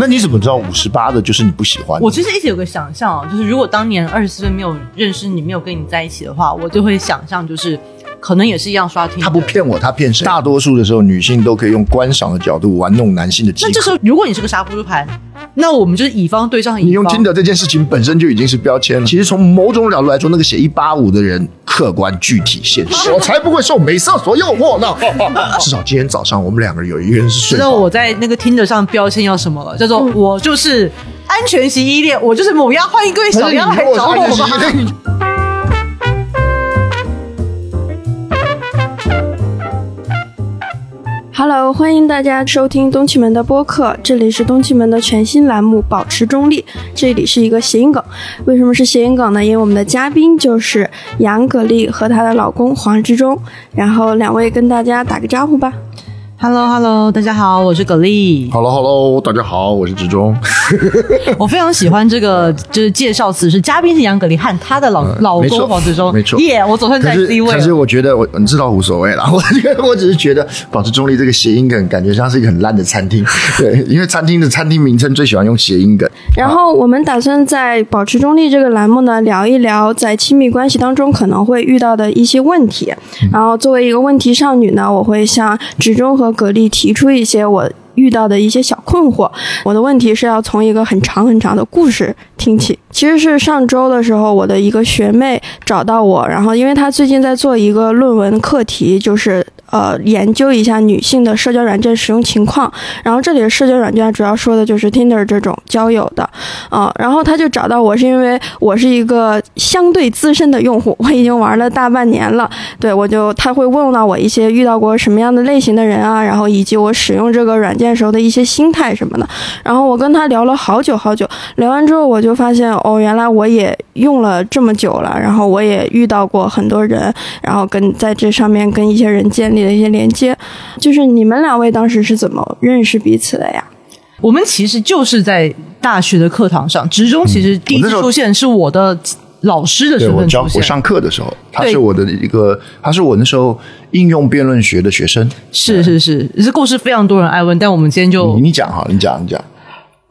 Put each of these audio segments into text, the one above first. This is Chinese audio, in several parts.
那你怎么知道五十八的就是你不喜欢？我其实一直有个想象啊，就是如果当年二十四岁没有认识你，没有跟你在一起的话，我就会想象就是可能也是一样刷听。他不骗我，他骗谁？大多数的时候，女性都可以用观赏的角度玩弄男性的。那这时候，如果你是个杀猪盘，那我们就是乙方对上乙方。你用听的这件事情本身就已经是标签了。其实从某种角度来说，那个写一八五的人客观具体现实。我才不会受美色所诱惑呢。至少今天早上我们两个人有一个人是睡。知道我在那个听的上标签要什么了？叫做我就是安全型依恋，我就是母鸭，欢迎各位小鸭来找我吧。Hello，欢迎大家收听东气门的播客，这里是东气门的全新栏目《保持中立》，这里是一个谐音梗。为什么是谐音梗呢？因为我们的嘉宾就是杨格力和她的老公黄志忠，然后两位跟大家打个招呼吧。Hello，Hello，大家好，我是葛丽。Hello，Hello，大家好，我是志忠。我非常喜欢这个，就是介绍词是嘉宾是杨葛丽和她的老、嗯老公黄志忠。没错耶我总算在可是 C 位可是。我觉得我你知道无所谓啦，我 我只是觉得保持中立这个谐音梗感觉像是一个很烂的餐厅，对，因为餐厅的餐厅名称最喜欢用谐音梗。然后我们打算在保持中立这个栏目呢，聊一聊在亲密关系当中可能会遇到的一些问题。然后作为一个问题少女呢，我会向芷忠和格力提出一些我遇到的一些小困惑。我的问题是要从一个很长很长的故事听起。其实是上周的时候，我的一个学妹找到我，然后因为她最近在做一个论文课题，就是呃研究一下女性的社交软件使用情况。然后这里的社交软件主要说的就是 Tinder 这种交友的，啊、然后他就找到我是因为我是一个相对资深的用户，我已经玩了大半年了。对我就他会问到我一些遇到过什么样的类型的人啊，然后以及我使用这个软件时候的一些心态什么的。然后我跟他聊了好久好久，聊完之后我就发现哦，原来我也用了这么久了，然后我也遇到过很多人，然后跟在这上面跟一些人建立了一些连接。就是你们两位当时是怎么认识彼此的呀？我们其实就是在大学的课堂上，职中其实第一次出现是我的老师的对身份出现我教我。上课的时候，他是我的一个，他是我那时候应用辩论学的学生。是是是，这故事非常多人爱问，但我们今天就你你讲哈，你讲你讲，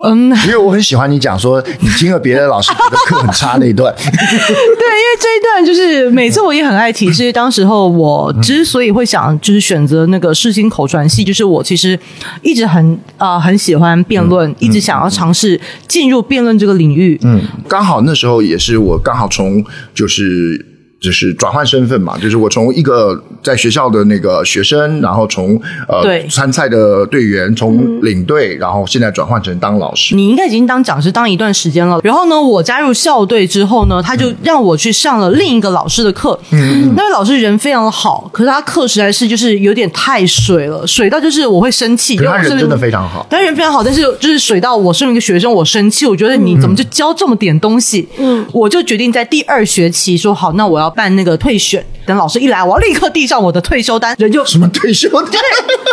嗯，因为我很喜欢你讲说你听了别的老师的课很差那一段。对，因为这一段就是每次我也很爱提，是当时候我之所以会想就是选择那个世新口传系，就是我其实一直很啊、呃很喜欢辩论，一直想要尝试进入辩论这个领域。嗯，刚好那时候也是我刚好从就是。就是转换身份嘛，就是我从一个在学校的那个学生，然后从呃对参赛的队员，从领队，然后现在转换成当老师。你应该已经当讲师当一段时间了。然后呢，我加入校队之后呢，他就让我去上了另一个老师的课。嗯，那位老师人非常的好，可是他课实在是就是有点太水了，水到就是我会生气。可是他人真的非常好，他人非常好，但是就是水到我身为一个学生，我生气，我觉得你怎么就教这么点东西？嗯，我就决定在第二学期说好，那我要办那个退选。等老师一来，我要立刻递上我的退休单，人就什么退休的？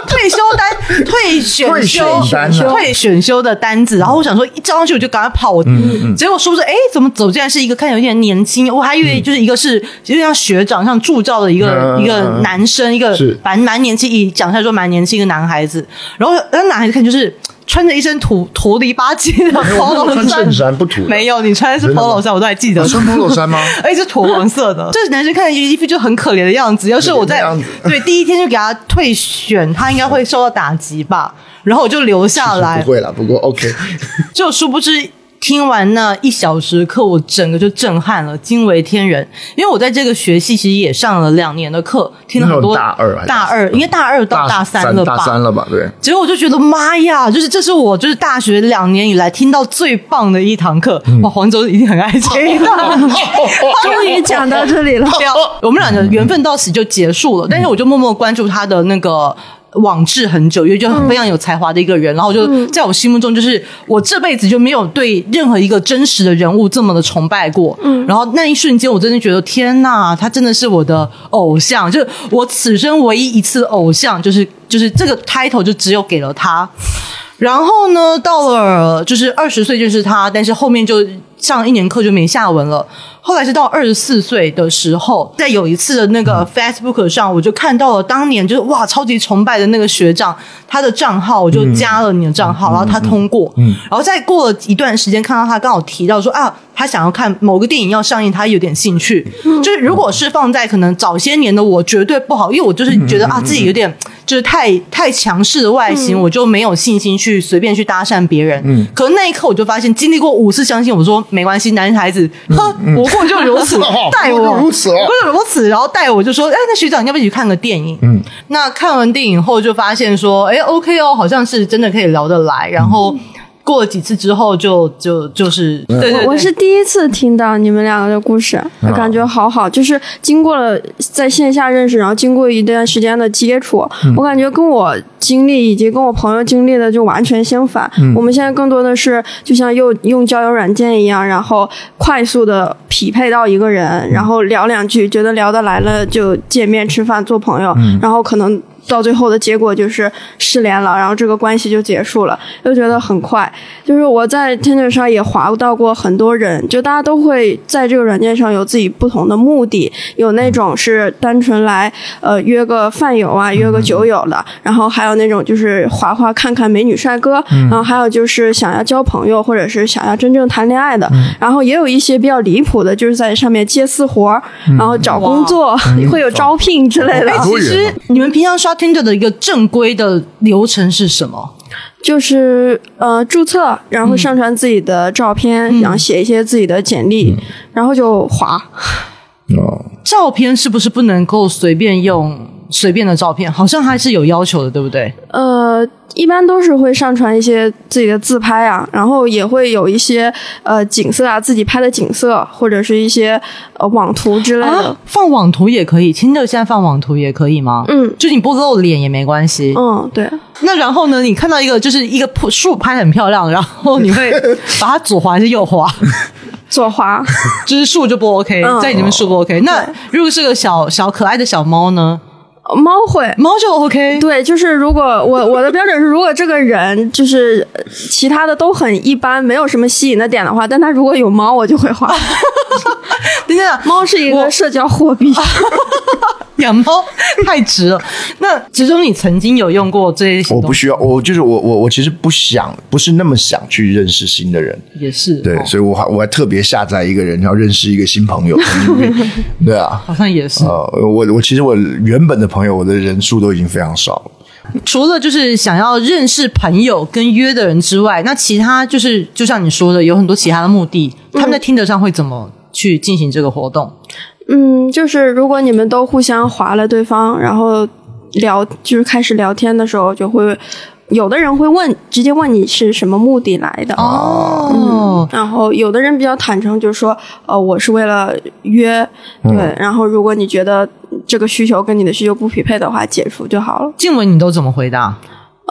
退休单、退选退修、退选修的单子，然后我想说一交上去我就赶快跑，我结果说不知，哎，怎么走进来是一个看起来有点年轻，我还以为就是一个是有点像学长、像助教的一个、嗯一个男生，一个是。蛮蛮年轻，一讲出来说蛮年轻一个男孩子，然后那男孩子看就是穿着一身土土里吧唧的 polo 衫不土没有，你穿的是 polo 衫，我都还记得我。穿 polo 衫吗？而 且是土黄色的。这 男生看起来衣服就很可怜的样子。要是我在 对第一天就给他退选，他应该会受到打击吧。然后我就留下来不，会了，不过 OK。就殊不知。听完那一小时课，我整个就震撼了，惊为天人。因为我在这个学系其实也上了两年的课，听了很多大二大二，应该大二到大三了吧？大三了吧？对。结果我就觉得妈呀，就是这是我就是大学两年以来听到最棒的一堂课。哇，黄州一定很爱这一堂。终于讲到这里了。我们俩的缘分到此就结束了。但是我就默默关注他的那个。网志很久，因为就非常有才华的一个人，然后就在我心目中，就是我这辈子就没有对任何一个真实的人物这么的崇拜过。嗯，然后那一瞬间，我真的觉得天呐，他真的是我的偶像，就是我此生唯一一次偶像，就是就是这个 title 就只有给了他。然后呢，到了就是二十岁就是他，但是后面就上一年课就没下文了。后来是到二十四岁的时候，在有一次的那个 Facebook 上，我就看到了当年就是哇超级崇拜的那个学长，他的账号我就加了你的账号，然后他通过，然后再过了一段时间，看到他刚好提到说啊，他想要看某个电影要上映，他有点兴趣。就是如果是放在可能早些年的我，绝对不好，因为我就是觉得啊自己有点就是太太强势的外形，我就没有信心去随便去搭讪别人。嗯，可那一刻我就发现，经历过五次相亲，我说没关系，男孩子，哼，不过就如此，带我如此哦不是如此，然后带我就说，哎，那学长你要不要一起去看个电影？嗯，那看完电影后就发现说，哎，OK 哦，好像是真的可以聊得来，然后。过了几次之后就，就就是，对对对，我是第一次听到你们两个的故事，我感觉好好，就是经过了在线下认识，然后经过一段时间的接触，我感觉跟我经历以及跟我朋友经历的就完全相反。我们现在更多的是就像用用交友软件一样，然后快速的匹配到一个人，然后聊两句，觉得聊得来了就见面吃饭做朋友，然后可能。到最后的结果就是失联了，然后这个关系就结束了，就觉得很快。就是我在 Tinder 上也滑到过很多人，就大家都会在这个软件上有自己不同的目的，有那种是单纯来呃约个饭友啊，约个酒友的，然后还有那种就是滑滑看看美女帅哥，然后还有就是想要交朋友或者是想要真正谈恋爱的，然后也有一些比较离谱的，就是在上面接私活儿，然后找工作会有招聘之类的。哎，其实你们平常刷 Tinder 的一个正规的流程是什么？就是呃注册，然后上传自己的照片，然后写一些自己的简历，然后就滑。哦，照片是不是不能够随便用？随便的照片好像还是有要求的，对不对？呃，一般都是会上传一些自己的自拍啊，然后也会有一些呃景色啊，自己拍的景色或者是一些呃网图之类的。啊，放网图也可以，亲的现在放网图也可以吗？嗯，就你不露脸也没关系。嗯，对。那然后呢？你看到一个就是一个树拍很漂亮，然后你会 把它左滑还是右滑？左滑，就是树就不 OK，、嗯在你们树不 OK。那如果是个小小可爱的小猫呢？猫会。猫就 OK。对，就是如果我我的标准是，如果这个人就是呃其他的都很一般，没有什么吸引的点的话，但他如果有猫，我就会画。等等，猫是一个社交货币。养猫太值了。那其中你曾经有用过这些？我不需要，我就是我我我其实不想，不是那么想去认识新的人。也是对，哦所以我还我还特别下载一个人，要认识一个新朋友。对啊，好像也是。呃，我我其实我原本的朋友，我的人数都已经非常少了。除了就是想要认识朋友跟约的人之外，那其他就是就像你说的，有很多其他的目的。他们在听得上会怎么去进行这个活动？嗯，就是如果你们都互相划了对方，然后聊就是开始聊天的时候，就会有的人会问，直接问你是什么目的来的。哦，然后有的人比较坦诚，就是说，呃，我是为了约，对。然后如果你觉得这个需求跟你的需求不匹配的话，解除就好了。静雯你都怎么回答？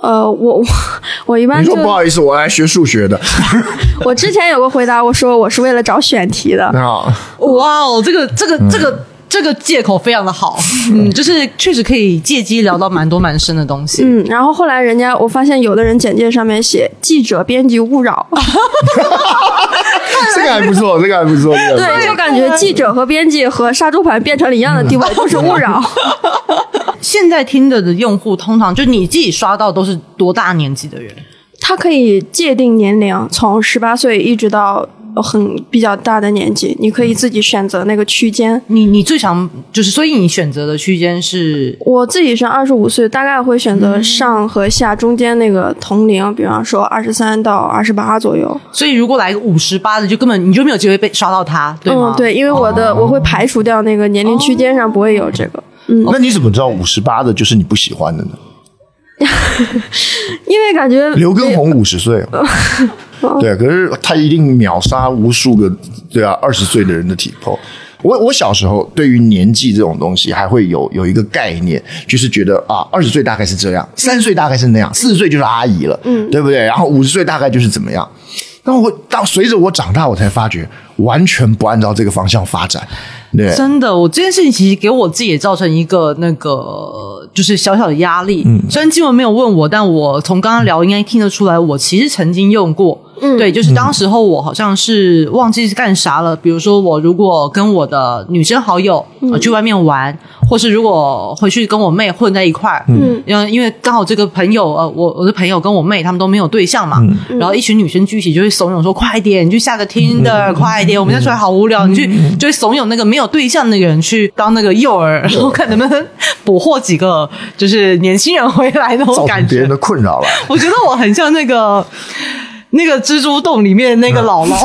呃，我我 我一般你就说不好意思，我来学数学的。我之前有个回答，我说我是为了找选题的。啊，哇哦，这个这个这个这个借口非常的好，嗯，就是确实可以借机聊到蛮多蛮深的东西。嗯，然后后来人家我发现有的人简介上面写记者编辑勿扰，这个还不错，这个还不错。这个还不错对，就感觉记者和编辑和杀猪盘变成了一样的地位，就是勿扰。现在听的的用户通常就你自己刷到都是多大年纪的人？他可以界定年龄，从十八岁一直到很比较大的年纪，你可以自己选择那个区间。你你最常就是，所以你选择的区间是我自己是二十五岁，大概会选择上和下中间那个同龄，比方说二十三到二十八左右。所以如果来个五十八的，就根本你就没有机会被刷到他，对吗？嗯，对，因为我的、我会排除掉那个年龄区间上不会有这个。那你怎么知道五十八的就是你不喜欢的呢？因为感觉刘畊宏五十岁，对，可是他一定秒杀无数个对啊二十岁的人的体魄。我我小时候对于年纪这种东西还会有有一个概念，就是觉得啊，二十岁大概是这样，三十岁大概是那样，四十岁就是阿姨了，嗯，对不对？然后五十岁大概就是怎么样。但我到随着我长大，我才发觉完全不按照这个方向发展，对，真的，我这件事情其实给我自己也造成一个那个就是小小的压力。嗯虽然静文没有问我，但我从刚刚聊应该听得出来，我其实曾经用过。嗯。对，就是当时候我好像是忘记是干啥了，比如说我如果跟我的女生好友、呃去外面玩，或是如果回去跟我妹混在一块儿，嗯。因为因为刚好这个朋友呃，我我的朋友跟我妹他们都没有对象嘛，然后一群女生聚一起就会怂恿说快点，你去下个 Tinder，、快点，我们现在出来好无聊，你去就会怂恿那个没有对象的那个人去当那个诱饵，然后看能不能 捕获几个就是年轻人回来那种感觉。别人。的困扰了。我觉得我很像那个那个蜘蛛洞里面那个姥姥，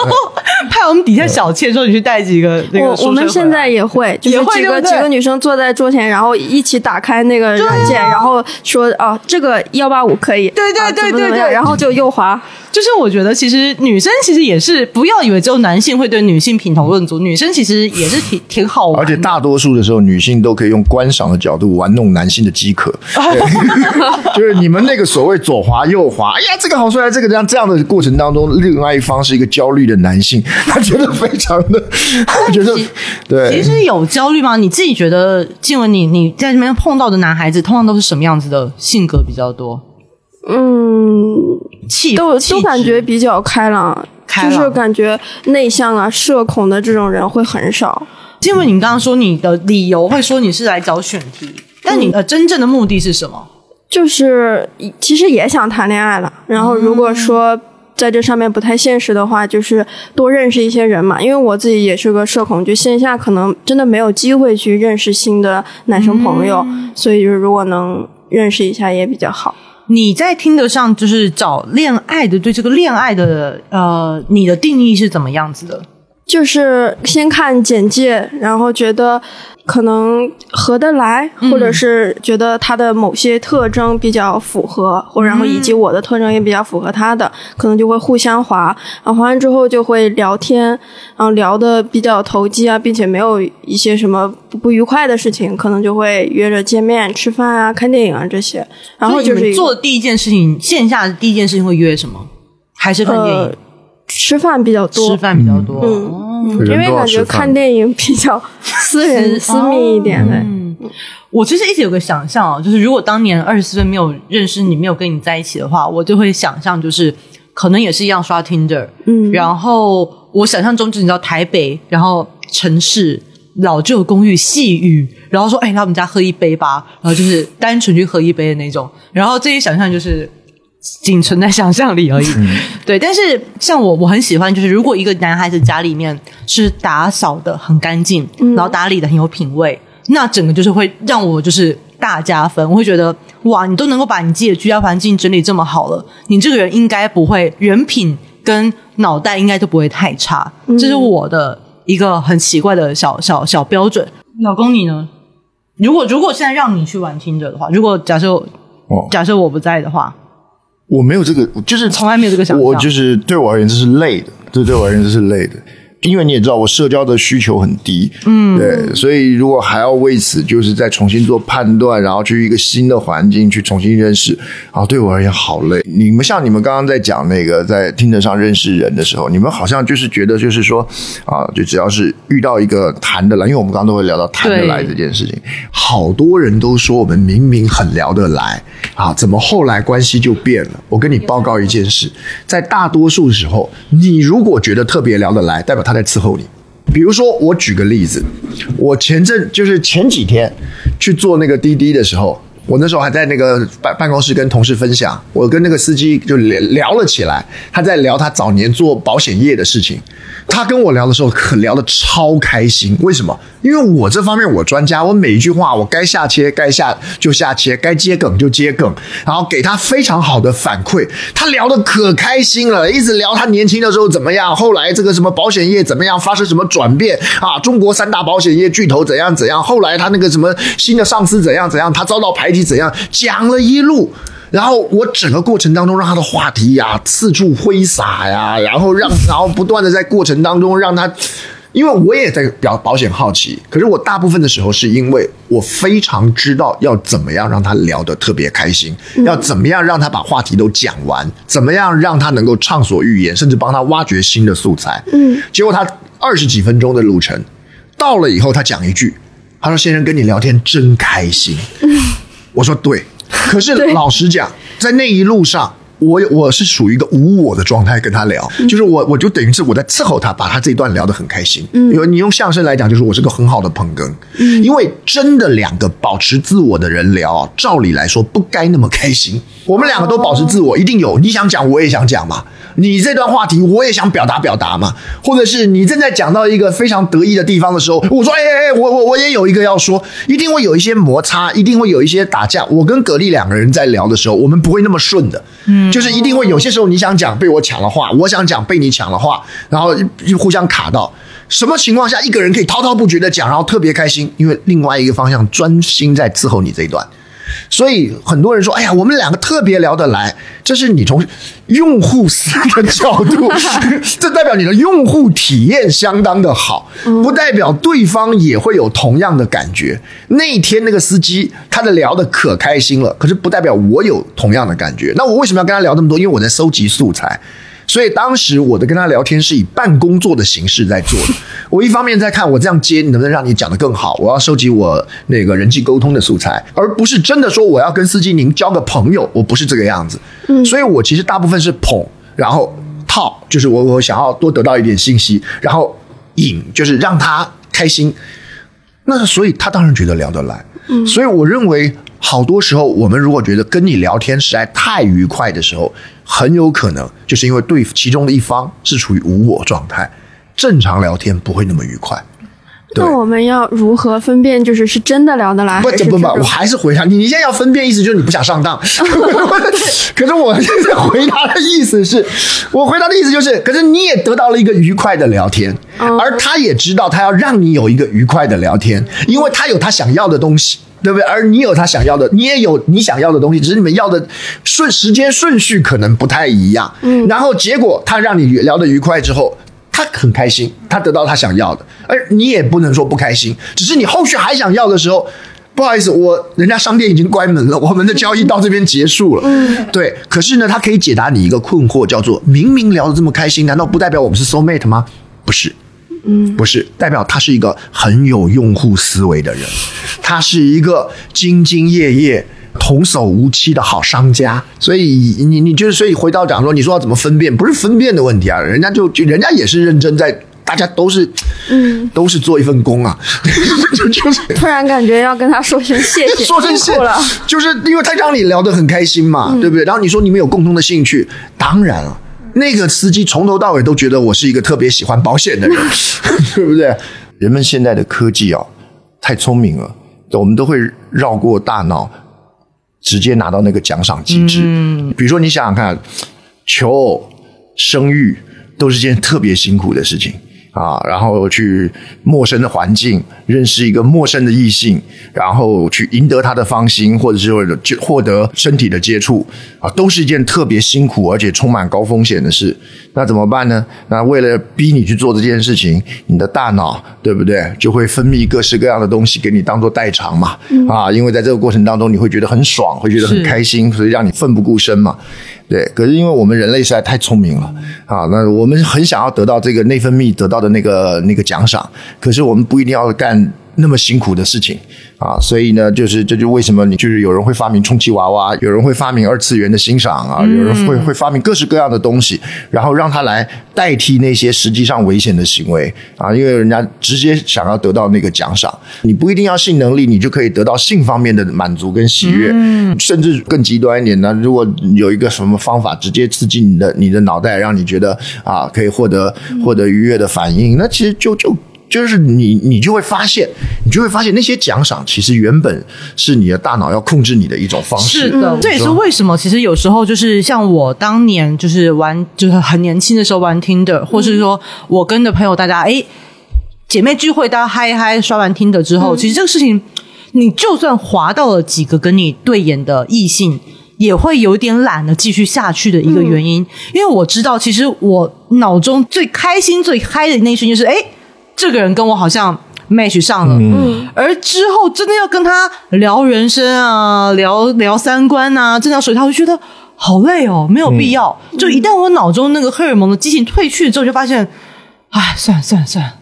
派我们底下小妾说你去带几个那个我我们现在也会，就也是几个几个女生坐在桌前，然后一起打开那个软件，然后说啊，这个幺八五可以，对对对对对。样？然后就右滑。就是我觉得其实女生其实也是不要以为只有男性会对女性品头论足，女生其实也是挺挺好玩的，而且大多数的时候，女性都可以用观赏的角度玩弄男性的饥渴，对。就是你们那个所谓左滑右滑，哎呀，这个好帅，这个这样这样的过程当中，另外一方是一个焦虑的男性，他觉得非常的，他 觉得对，其实有焦虑吗？你自己觉得，静文你你在这边碰到的男孩子，通常都是什么样子的性格比较多？嗯，气都都气质感觉比较开朗，开朗就是感觉内向啊、社恐的这种人会很少。静文，你刚刚说你的理由会说你是来找选题，但你的真正的目的是什么？就是其实也想谈恋爱了，然后如果说在这上面不太现实的话，就是多认识一些人嘛。因为我自己也是个社恐，就线下可能真的没有机会去认识新的男生朋友，所以就是如果能认识一下也比较好。你在听得上就是找恋爱的，对这个恋爱的呃，你的定义是怎么样子的？就是先看简介，然后觉得可能合得来，或者是觉得他的某些特征比较符合，或然后以及我的特征也比较符合他的，可能就会互相划，然后划完之后就会聊天，然后聊的比较投机啊，并且没有一些什么不不愉快的事情，可能就会约着见面吃饭啊、看电影啊这些，然后就是做的第一件事情，线下的第一件事情会约什么？还是看电影、呃吃饭比较多，吃饭比较多？嗯。哦。因为感觉看电影比较 私人、私密一点的。嗯，我其实一直有个想象啊，就是如果当年二十四岁没有认识你，没有跟你在一起的话，我就会想象就是可能也是一样刷 Tinder，嗯。然后我想象中就是你知道台北，然后城市老旧公寓细雨，然后说哎来我们家喝一杯吧，然后就是单纯去喝一杯的那种，然后这些想象就是。仅存在想象力而已，对。但是像我，我很喜欢，就是如果一个男孩子家里面是打扫的很干净，然后打理的很有品味，那整个就是会让我就是大加分。我会觉得哇，你都能够把你自己的居家环境整理这么好了，你这个人应该不会人品跟脑袋应该都不会太差。这是我的一个很奇怪的小小小标准。老公你呢？如果如果现在让你去玩听着的话，如果假设哦假设我不在的话，我没有这个，就是从来没有这个想法我就是对我而言这是累的，这对我而言这是累的。因为你也知道，我社交的需求很低，嗯，对，所以如果还要为此就是再重新做判断，然后去一个新的环境去重新认识，啊，对我而言好累。你们像你们刚刚在讲那个在听得上认识人的时候，你们好像就是觉得就是说啊，就只要是遇到一个谈得来，因为我们刚刚都会聊到谈得来这件事情，好多人都说我们明明很聊得来啊，怎么后来关系就变了？我跟你报告一件事，在大多数时候，你如果觉得特别聊得来，代表他在伺候你。比如说，我举个例子，我前阵就是前几天去做那个滴滴的时候，我那时候还在那个办办公室跟同事分享，我跟那个司机就聊聊了起来，他在聊他早年做保险业的事情。他跟我聊的时候，可聊得超开心。为什么？因为我这方面我专家，我每一句话我该下切该下就下切，该接梗就接梗，然后给他非常好的反馈。他聊得可开心了，一直聊他年轻的时候怎么样，后来这个什么保险业怎么样，发生什么转变啊？中国三大保险业巨头怎样怎样，后来他那个什么新的上司怎样怎样，他遭到排挤挤怎样，讲了一路。然后我整个过程当中，让他的话题呀四处挥洒呀，然后让然后不断的在过程当中让他，因为我也在表保险好奇，可是我大部分的时候是因为我非常知道要怎么样让他聊得特别开心，要怎么样让他把话题都讲完，怎么样让他能够畅所欲言，甚至帮他挖掘新的素材。嗯，结果他二十几分钟的路程到了以后，他讲一句。他说：“先生跟你聊天真开心。”我说：“对。”可是老实讲，在那一路上。我我是属于一个无我的状态跟他聊，就是我我就等于是我在伺候他，把他这一段聊得很开心。嗯，因为你用相声来讲，就是我是个很好的捧哏。嗯，因为真的两个保持自我的人聊，照理来说不该那么开心。我们两个都保持自我，一定有你想讲，我也想讲嘛。你这段话题我也想表达表达嘛，或者是你正在讲到一个非常得意的地方的时候，我说哎哎哎，我我我也有一个要说，一定会有一些摩擦，一定会有一些打架。我跟葛丽两个人在聊的时候，我们不会那么顺的。嗯，就是一定会有些时候你想讲被我抢了话，我想讲被你抢了话，然后又互相卡到。什么情况下一个人可以滔滔不绝的讲，然后特别开心？因为另外一个方向专心在伺候你这一段。所以很多人说：“哎呀，我们两个特别聊得来。”这是你从用户思的角度，这代表你的用户体验相当的好，不代表对方也会有同样的感觉。那天那个司机他的聊的可开心了，可是不代表我有同样的感觉。那我为什么要跟他聊那么多？因为我在收集素材。所以当时我的跟他聊天是以半工作的形式在做的。我一方面在看我这样接能不能让你讲得更好，我要收集我那个人际沟通的素材，而不是真的说我要跟司机您交个朋友，我不是这个样子。嗯，所以我其实大部分是捧，然后套，就是我我想要多得到一点信息，然后引，就是让他开心。那所以他当然觉得聊得来。嗯，所以我认为。好多时候，我们如果觉得跟你聊天实在太愉快的时候，很有可能就是因为对其中的一方是处于无我状态，正常聊天不会那么愉快。那我们要如何分辨，就是是真的聊得来？不不不，我还是回答你。你现在要分辨，意思就是你不想上当。可是我现在回答的意思是，我回答的意思就是，可是你也得到了一个愉快的聊天，而他也知道他要让你有一个愉快的聊天，因为他有他想要的东西。对不对？而你有他想要的，你也有你想要的东西，只是你们要的顺时间顺序可能不太一样。嗯，然后结果他让你聊得愉快之后，他很开心，他得到他想要的，而你也不能说不开心，只是你后续还想要的时候，不好意思，我人家商店已经关门了，我们的交易到这边结束了。嗯，对。可是呢，他可以解答你一个困惑，叫做明明聊得这么开心，难道不代表我们是 soul mate 吗？不是。嗯，不是代表他是一个很有用户思维的人，他是一个兢兢业业、童叟无欺的好商家。所以你你就是，所以回到讲说，你说要怎么分辨？不是分辨的问题啊，人家就就人家也是认真在，大家都是嗯，都是做一份工啊。就就是突然感觉要跟他说声谢谢，说声谢了，就是因为他让你聊得很开心嘛，对不对？然后你说你们有共同的兴趣，当然了。那个司机从头到尾都觉得我是一个特别喜欢保险的人，对不对？人们现在的科技哦，太聪明了，我们都会绕过大脑，直接拿到那个奖赏机制。嗯，比如说你想想看，求偶、生育都是件特别辛苦的事情。啊，然后去陌生的环境认识一个陌生的异性，然后去赢得他的芳心，或者是就获得身体的接触啊，都是一件特别辛苦而且充满高风险的事。那怎么办呢？那为了逼你去做这件事情，你的大脑对不对，就会分泌各式各样的东西给你当做代偿嘛？啊，因为在这个过程当中你会觉得很爽，会觉得很开心，所以让你奋不顾身嘛。对，可是因为我们人类实在太聪明了啊，那我们很想要得到这个内分泌得到的那个那个奖赏，可是我们不一定要干那么辛苦的事情。啊，所以呢，就是这就为什么你就是有人会发明充气娃娃，有人会发明二次元的欣赏啊，有人会会发明各式各样的东西，然后让他来代替那些实际上危险的行为啊，因为人家直接想要得到那个奖赏，你不一定要性能力，你就可以得到性方面的满足跟喜悦，甚至更极端一点呢，如果有一个什么方法直接刺激你的你的脑袋，让你觉得啊可以获得获得愉悦的反应，那其实就就。就是你，你就会发现，你就会发现那些奖赏其实原本是你的大脑要控制你的一种方式。是的，这也是为什么其实有时候就是像我当年就是玩，就是很年轻的时候玩 Tinder，或是说我跟的朋友大家哎姐妹聚会大家嗨嗨刷完 Tinder 之后，其实这个事情你就算滑到了几个跟你对眼的异性，也会有点懒得继续下去的一个原因，因为我知道其实我脑中最开心最嗨的那一瞬间是哎。这个人跟我好像 match 上了，嗯，而之后真的要跟他聊人生啊，聊聊三观啊，这条水，他会觉得好累哦，没有必要。就一旦我脑中那个荷尔蒙的激情褪去之后，就发现，哎，算了算了算了，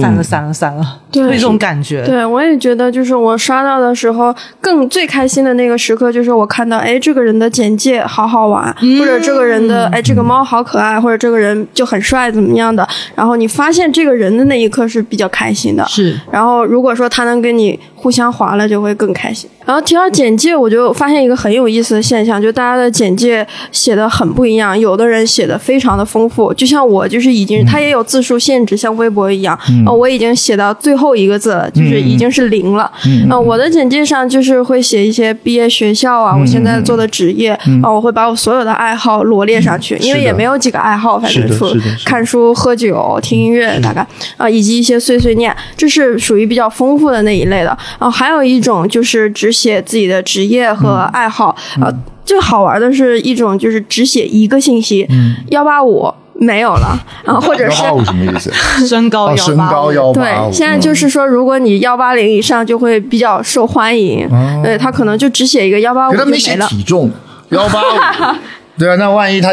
散了散了散了，对会这种感觉。对，我也觉得，就是我刷到的时候，更最开心的那个时刻，就是我看到，哎，这个人的简介好好玩，或者这个人的，哎，这个猫好可爱，或者这个人就很帅，怎么样的。然后你发现这个人的那一刻是比较开心的。是，然后如果说他能跟你互相划了，就会更开心。然后提到简介，我就发现一个很有意思的现象，就大家的简介写的很不一样，有的人写的非常的丰富，就像我就是已经，他也有字数限制，像微博一样，呃，我已经写到最后一个字了，就是已经是零了。嗯、呃，我的简介上就是会写一些毕业学校啊，我现在做的职业啊、我会把我所有的爱好罗列上去，因为也没有几个爱好，反正除是看书、喝酒、听音乐，大概啊、以及一些碎碎念，这是属于比较丰富的那一类的。然后还有一种就是只写自己的职业和爱好，啊、最好玩的是一种就是只写一个信息，幺八五没有了，然后，或者是幺八五什么意思？身高哦，幺身高幺对八五，，现在就是说，如果你幺八零以上就会比较受欢迎，对他可能就只写一个幺八五就可他没写没了。体重 幺八五，对啊，那万一他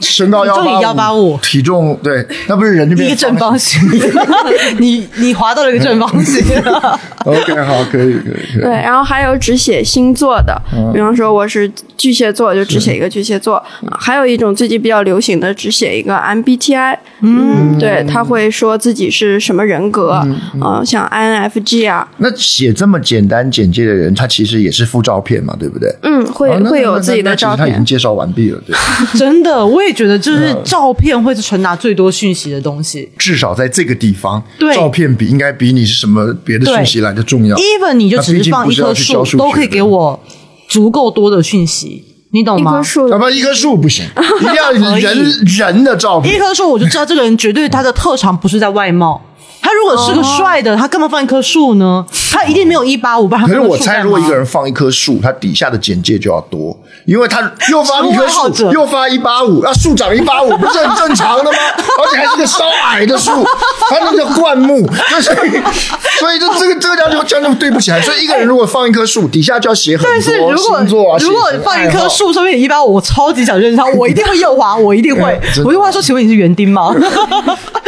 身高幺八185体重对，那不是人就变一个正方形，你你滑到了一个正方形，OK，好，可以，可以，可以。对，然后还有只写星座的，比方说我是巨蟹座，就只写一个巨蟹座。啊还有一种最近比较流行的，只写一个 MBTI，嗯，对，他会说自己是什么人格，呃，像 INFG 啊，那写这么简单简介的人，他其实也是附照片嘛，对不对？嗯，会哦会有自己的那其实照片。他已经介绍完毕了，对。真的，我也觉得就是照片会是传达最多讯息的东西。至少在这个地方，对照片比应该比你是什么别的讯息来的重要。even 你就只是放一棵去教数学都可以给我足够多的讯息，你懂吗一棵？树要不然一棵树不行，一定要以人人的照片一。棵树我就知道这个人绝对他的特长不是在外貌。他如果是个帅的，他干嘛放一棵树呢？他一定没有一八五，吧可是我猜，如果一个人放一棵树，他底下的简介就要多，因为他又发一棵树，又发一八五，那树长一八五，不是很正常的吗？而且还是个稍矮的树，它那叫灌木，所以所以就这个这个这样就这样就对不起来。所以一个人如果放一棵树，底下就要写很多星座啊，如果放一棵树上面一八五，我超级想认识他，我一定会右滑，我一定会 我就问他说：“请问你是园丁吗？”，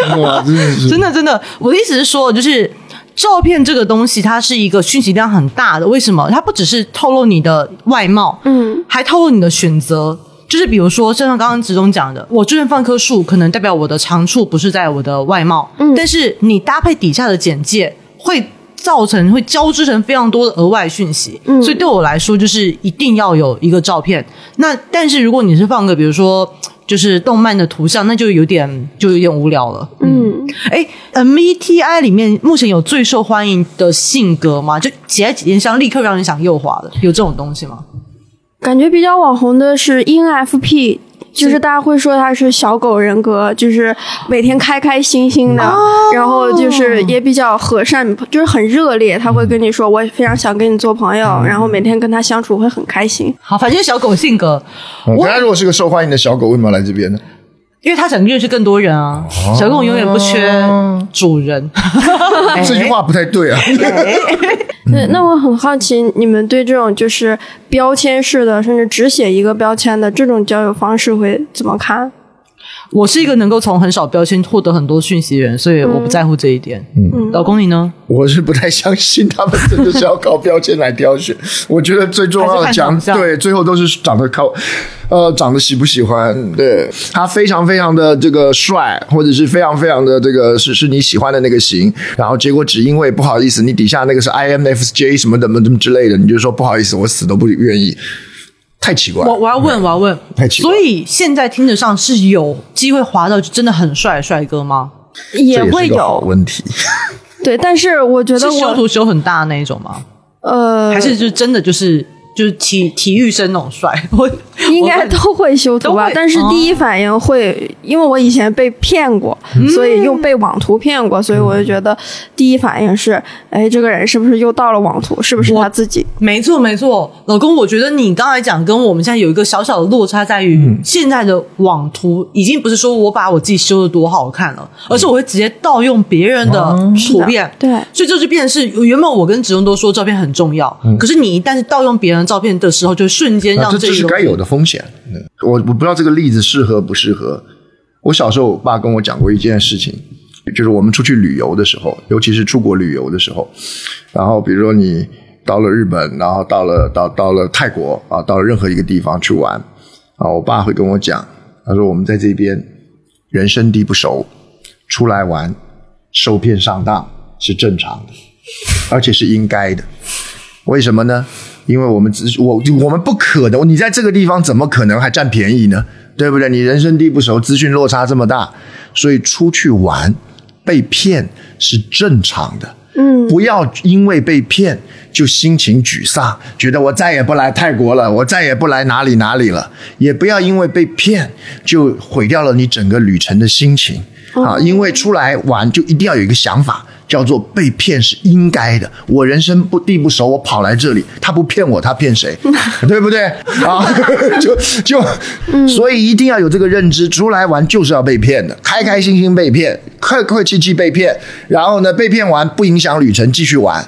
真的 真的真的，我的意思是说，就是照片这个东西，它是一个讯息量很大的。为什么？它不只是透露你的外貌，嗯，还透露你的选择。就是比如说，就像刚刚子中讲的，我这边放棵树，可能代表我的长处不是在我的外貌，嗯，但是你搭配底下的简介，会造成会交织成非常多的额外讯息，嗯，所以对我来说，就是一定要有一个照片。那但是如果你是放个比如说就是动漫的图像，那就有点就有点无聊了，嗯，哎，MBTI 里面目前有最受欢迎的性格吗？就写在几件上，立刻让人想右滑的，有这种东西吗？感觉比较网红的是 ENFP。就是大家会说他是小狗人格，就是每天开开心心的，然后就是也比较和善，就是很热烈。他会跟你说，我非常想跟你做朋友，然后每天跟他相处会很开心。好，反正小狗性格，我嗯可他如果是个受欢迎的小狗，为什么要来这边呢？因为他想认识更多人啊。小狗永远不缺主人。这句话不太对啊。对，那我很好奇，你们对这种就是标签式的，甚至只写一个标签的这种交友方式会怎么看？我是一个能够从很少标签获得很多讯息的人，所以我不在乎这一点。嗯，老公你呢？我是不太相信他们真的是要靠标签来挑选。我觉得最重要的讲对，最后都是长得靠，呃，长得喜不喜欢。对他非常非常的这个帅，或者是非常非常的这个是是你喜欢的那个型，然后结果只因为不好意思，你底下那个是 I M F J 什么什么什么之类的，你就说不好意思，我死都不愿意。太奇怪了，我我要问，我要问太，奇怪所以现在听得上是有机会滑到真的很帅的帅哥吗？也会有问题。对，但是我觉得我修图修很大的那一种吗？呃，还是就真的就是就是体体育生那种帅？我应该都会修图吧，但是第一反应会，因为我以前被骗过，所以又被网图骗过，所以我就觉得第一反应是，哎，这个人是不是又到了网图？是不是他自己？没错，没错，老公，我觉得你刚才讲跟我们现在有一个小小的落差，在于、现在的网图已经不是说我把我自己修的多好看了，而是我会直接盗用别人的图片，对。所以这就变成是原本我跟子荣都说照片很重要，可是你一旦是盗用别人的照片的时候，就瞬间啊让这个这这是该有的风险。嗯我我不知道这个例子适合不适合。我小时候，我爸跟我讲过一件事情，就是我们出去旅游的时候，尤其是出国旅游的时候，然后比如说你到了日本，然后到了到到了泰国啊，到了任何一个地方去玩啊，我爸会跟我讲，他说我们在这边人生地不熟，出来玩受骗上当是正常的，而且是应该的。为什么呢？因为我们只我我们不可能，你在这个地方怎么可能还占便宜呢？对不对？你人生地不熟，资讯落差这么大，所以出去玩被骗是正常的。嗯，不要因为被骗就心情沮丧，觉得我再也不来泰国了，我再也不来哪里哪里了。也不要因为被骗就毁掉了你整个旅程的心情啊！因为出来玩就一定要有一个想法。叫做被骗是应该的。我人生不地不熟，我跑来这里，他不骗我，他骗谁？对不对？啊，就就，所以一定要有这个认知，出来玩就是要被骗的，开开心心被骗，客客气气被骗，然后呢，被骗完不影响旅程，继续玩。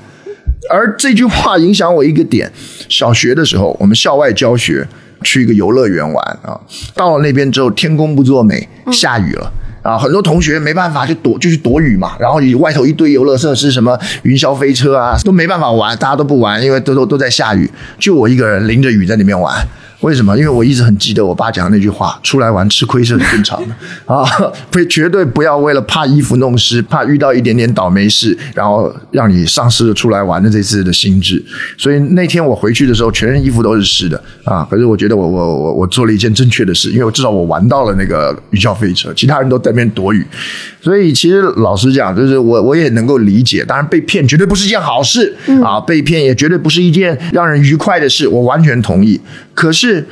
而这句话影响我一个点：小学的时候，我们校外教学去一个游乐园玩啊，到了那边之后，天公不作美，下雨了。啊，很多同学没办法就躲，就去躲雨嘛。然后你外头一堆游乐设施，什么云霄飞车啊，都没办法玩，大家都不玩，因为都都都在下雨，就我一个人淋着雨在里面玩。为什么？因为我一直很记得我爸讲的那句话：出来玩吃亏是很正常的 啊，不绝对不要为了怕衣服弄湿，怕遇到一点点倒霉事，然后让你丧失了出来玩的这次的心智。所以那天我回去的时候，全身衣服都是湿的啊。可是我觉得我我我我做了一件正确的事，因为我至少我玩到了那个云霄飞车，其他人都在那边躲雨。所以其实老实讲，就是我我也能够理解。当然被骗绝对不是一件好事啊，被骗也绝对不是一件让人愉快的事，我完全同意。可是，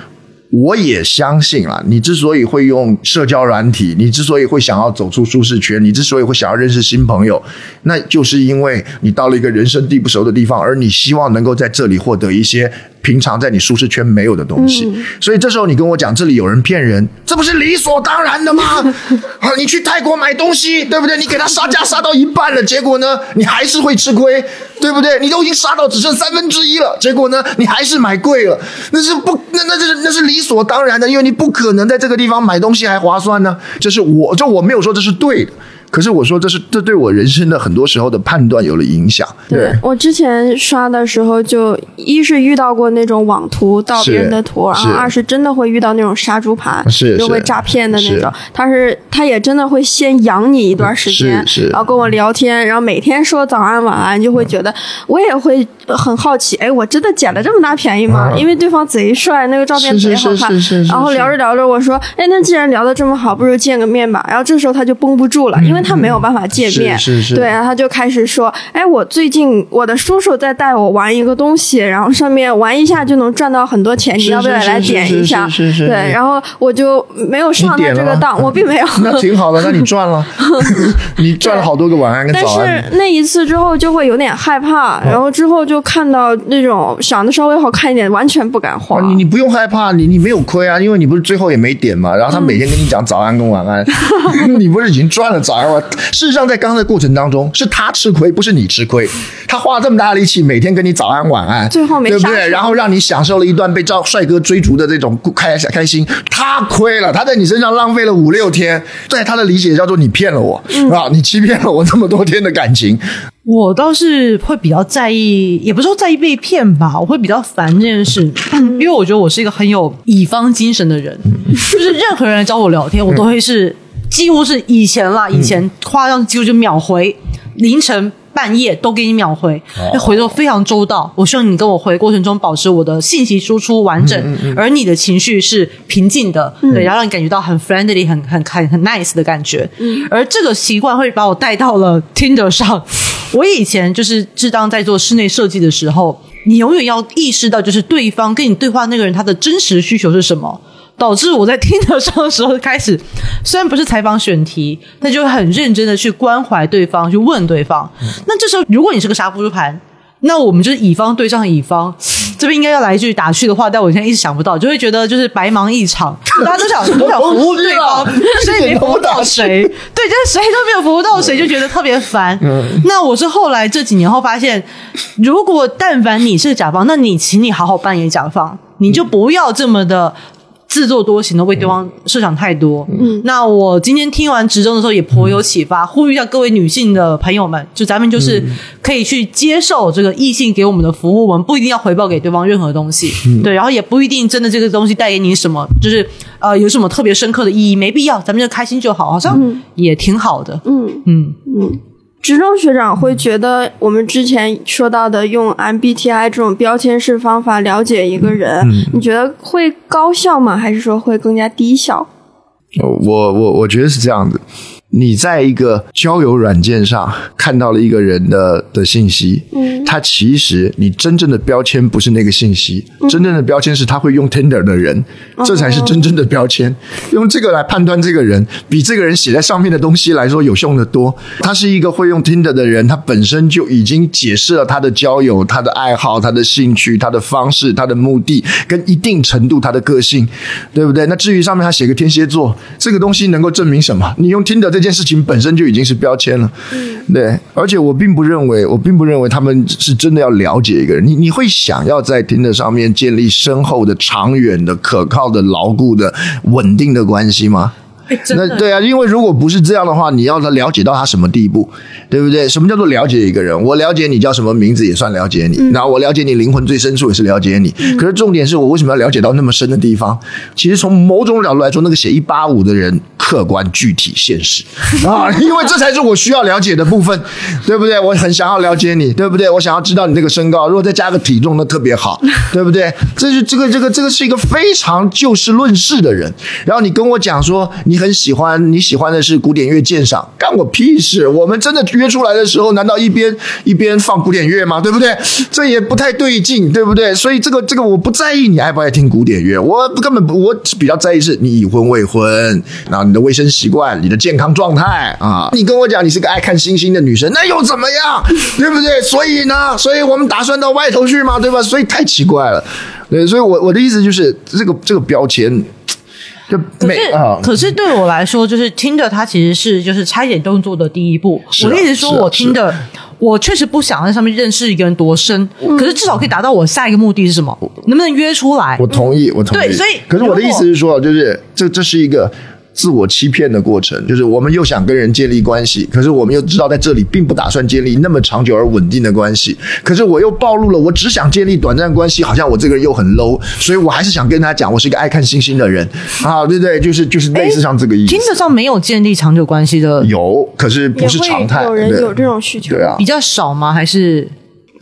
我也相信啊，你之所以会用社交软体，你之所以会想要走出舒适圈，你之所以会想要认识新朋友，那就是因为你到了一个人生地不熟的地方，而你希望能够在这里获得一些。平常在你舒适圈没有的东西，所以这时候你跟我讲这里有人骗人，这不是理所当然的吗？啊，你去泰国买东西，对不对？你给他杀价杀到一半了，结果呢，你还是会吃亏，对不对？你都已经杀到只剩三分之一了，结果呢，你还是买贵了，那是不，那那这是那是理所当然的，因为你不可能在这个地方买东西还划算呢。这是我就我没有说这是对的。可是我说，这是这对我人生的很多时候的判断有了影响。对我之前刷的时候，就一是遇到过那种网图盗别人的图，然后二是真的会遇到那种杀猪盘，是就会诈骗的那种。他是他也真的会先养你一段时间，然后跟我聊天，然后每天说早安晚安，就会觉得我也会很好奇，哎，我真的捡了这么大便宜吗？因为对方贼帅，那个照片贼好看。然后聊着聊着，我说，哎，那既然聊得这么好，不如见个面吧。然后这时候他就绷不住了，因为。他没有办法见面，对，然后他就开始说：“哎，我最近我的叔叔在带我玩一个东西，然后上面玩一下就能赚到很多钱，你要不要来点一下？”对，然后我就没有上他这个当，我并没有。那挺好的，那你赚了，你赚了好多个晚安跟早安。但是那一次之后就会有点害怕，然后之后就看到那种长得稍微好看一点，完全不敢花。你你不用害怕，你你没有亏啊，因为你不是最后也没点嘛。然后他每天跟你讲早安跟晚安，你不是已经赚了早安？事实上，在刚刚的过程当中，是他吃亏，不是你吃亏。他花了这么大力气，每天跟你早安晚安，最后没对不对？然后让你享受了一段被赵帅哥追逐的这种开开心，他亏了，他在你身上浪费了五六天，在他的理解叫做你骗了我，啊，你欺骗了我这么多天的感情。我倒是会比较在意，也不是说在意被骗吧，我会比较烦这件事，因为我觉得我是一个很有乙方精神的人，就是任何人来找我聊天，我都会是。几乎是以前啦，以前夸张几乎就秒回，凌晨半夜都给你秒回，回的非常周到。我希望你跟我回过程中保持我的信息输出完整，而你的情绪是平静的，对，然后让你感觉到很 friendly、很很很很 nice 的感觉。而这个习惯会把我带到了 Tinder 上。我以前就是是当在做室内设计的时候，你永远要意识到，就是对方跟你对话那个人他的真实需求是什么。导致我在听的上的时候开始，虽然不是采访选题，但就很认真的去关怀对方，去问对方。那这时候，如果你是个杀猪盘，那我们就是乙方对上乙方，这边应该要来一句打趣的话，但我现在一直想不到，就会觉得就是白忙一场，大家都想都想服务对方，所以没服务到谁，对，就是谁都没有服务到谁，就觉得特别烦。那我是后来这几年后发现，如果但凡你是甲方，那你请你好好扮演甲方，你就不要这么的。自作多情的为对方设想太多。嗯，那我今天听完执中的时候也颇有启发，呼吁一下各位女性的朋友们，就咱们就是可以去接受这个异性给我们的服务，我们不一定要回报给对方任何东西，对，然后也不一定真的这个东西带给你什么，就是呃有什么特别深刻的意义，没必要，咱们就开心就好，好像也挺好的。嗯。嗯。嗯，职中学长会觉得我们之前说到的用 MBTI 这种标签式方法了解一个人，你觉得会高效吗？还是说会更加低效？呃我我我觉得是这样子。你在一个交友软件上看到了一个人的的信息，嗯，他其实你真正的标签不是那个信息，真正的标签是他会用 Tinder 的人，这才是真正的标签。用这个来判断这个人，比这个人写在上面的东西来说有用的多。他是一个会用 Tinder 的人，他本身就已经解释了他的交友、他的爱好、他的兴趣、他的方式、他的目的，跟一定程度他的个性，对不对？那至于上面他写个天蝎座，这个东西能够证明什么？你用 Tinder 这件事情本身就已经是标签了，对。而且我并不认为，我并不认为他们是真的要了解一个人。你你会想要在 Tinder 上面建立深厚的、长远的、可靠的、牢固的、稳定的关系吗？那对啊，因为如果不是这样的话，你要他了解到他什么地步，对不对？什么叫做了解一个人？我了解你叫什么名字也算了解你，然后我了解你灵魂最深处也是了解你。可是重点是我为什么要了解到那么深的地方？其实从某种角度来说，那个写一八五的人客观、具体、现实 啊，因为这才是我需要了解的部分，对不对？我很想要了解你，对不对？我想要知道你这个身高，如果再加个体重，那特别好，对不对？这是这个这个这个是一个非常就事论事的人。然后你跟我讲说你你很喜欢，你喜欢的是古典乐鉴赏，干我屁事！我们真的约出来的时候，难道一边一边放古典乐吗？对不对？这也不太对劲，对不对？所以这个这个我不在意你爱不爱听古典乐，我根本不，我比较在意是你已婚未婚，然后你的卫生习惯、你的健康状态啊。你跟我讲你是个爱看星星的女生，那又怎么样？对不对？所以呢，所以我们打算到外头去嘛，对吧？所以太奇怪了。对，所以我我的意思就是这个这个标签。就可是，可是对我来说，就是听的它其实是就是拆解动作的第一步。啊我的意思是说，我听的，我确实不想在上面认识一个人多深，可是至少可以达到我下一个目的是什么？能不能约出来？我同意，我同意。对所以可是我的意思是说，就是这这是一个自我欺骗的过程，就是我们又想跟人建立关系，可是我们又知道在这里并不打算建立那么长久而稳定的关系，可是我又暴露了我只想建立短暂关系，好像我这个人又很 low，所以我还是想跟他讲，我是一个爱看星星的人啊，对不对？就是就是类似像这个意思听。得上没有建立长久关系的有，可是不是常态，有人有这种需求。对啊比，较少吗？还是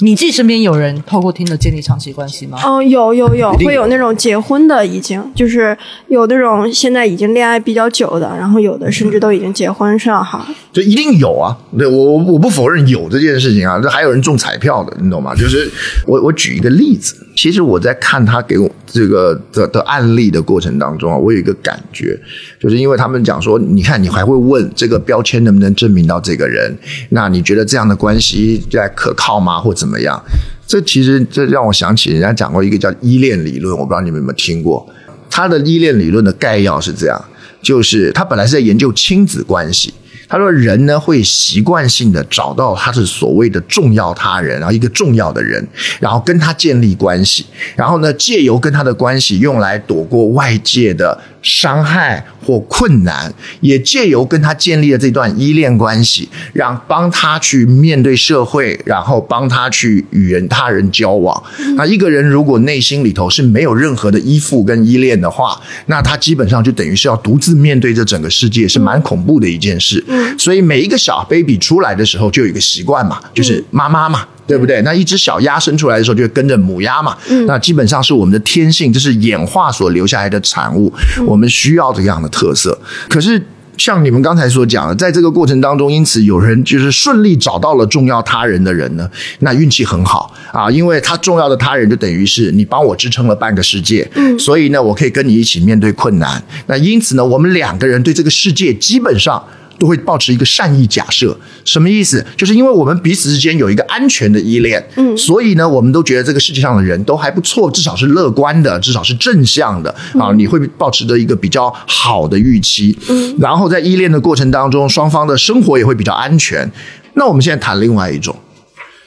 你自己身边有人透过听的建立长期关系吗？嗯，有有有，会有那种结婚的，已经就是有那种现在已经恋爱比较久的，然后有的甚至都已经结婚生孩。就一定有啊，对我我我不否认有这件事情啊，这还有人中彩票的，你懂吗？就是我我举一个例子，其实我在看他给我这个的的案例的过程当中啊，我有一个感觉，就是因为他们讲说，你看你还会问这个标签能不能证明到这个人，那你觉得这样的关系在可靠吗，或怎么样？这其实这让我想起人家讲过一个叫依恋理论，我不知道你们有没有听过。他的依恋理论的概要是这样，就是他本来是在研究亲子关系。他说，人呢会习惯性的找到他是所谓的重要他人，然后一个重要的人，然后跟他建立关系，然后呢借由跟他的关系用来躲过外界的伤害或困难，也借由跟他建立了这段依恋关系，让帮他去面对社会，然后帮他去与人他人交往。那一个人如果内心里头是没有任何的依附跟依恋的话，那他基本上就等于是要独自面对这整个世界，是蛮恐怖的一件事。所以每一个小 baby 出来的时候就有一个习惯嘛，就是妈妈嘛。对不对？那一只小鸭生出来的时候就会跟着母鸭嘛，那基本上是我们的天性，这是演化所留下来的产物，我们需要这样的特色。可是像你们刚才所讲的，在这个过程当中，因此有人就是顺利找到了重要他人的人呢，那运气很好啊，因为他重要的他人就等于是你帮我支撑了半个世界，嗯，所以呢，我可以跟你一起面对困难。那因此呢，我们两个人对这个世界基本上。都会保持一个善意假设，什么意思？就是因为我们彼此之间有一个安全的依恋，嗯，所以呢，我们都觉得这个世界上的人都还不错，至少是乐观的，至少是正向的啊。你会保持着一个比较好的预期，嗯，然后在依恋的过程当中，双方的生活也会比较安全。那我们现在谈另外一种，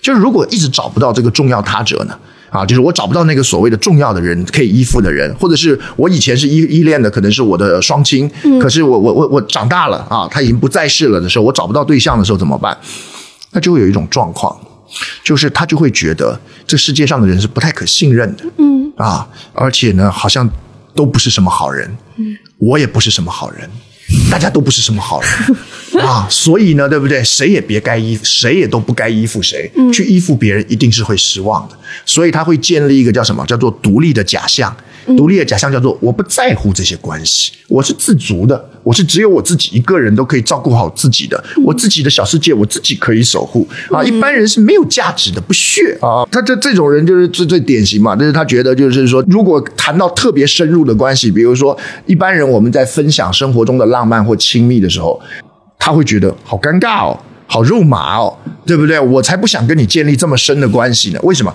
就是如果一直找不到这个重要他者呢？啊，就是我找不到那个所谓的重要的人可以依附的人，或者是我以前是依依恋的，可能是我的双亲，可是我我我我长大了啊，他已经不在世了的时候，我找不到对象的时候怎么办？那就会有一种状况，就是他就会觉得这世界上的人是不太可信任的，嗯啊，而且呢，好像都不是什么好人，嗯，我也不是什么好人。大家都不是什么好人 啊，所以呢，对不对？谁也别该依，谁也都不该依附谁。去依附别人一定是会失望的，所以他会建立一个叫什么？叫做独立的假象。独立的假象叫做我不在乎这些关系，我是自足的，我是只有我自己一个人都可以照顾好自己的，我自己的小世界我自己可以守护啊。一般人是没有价值的，不屑啊。他这这种人就是最最典型嘛，但是他觉得就是说，如果谈到特别深入的关系，比如说一般人我们在分享生活中的浪漫或亲密的时候，他会觉得好尴尬哦，好肉麻哦，对不对？我才不想跟你建立这么深的关系呢。为什么？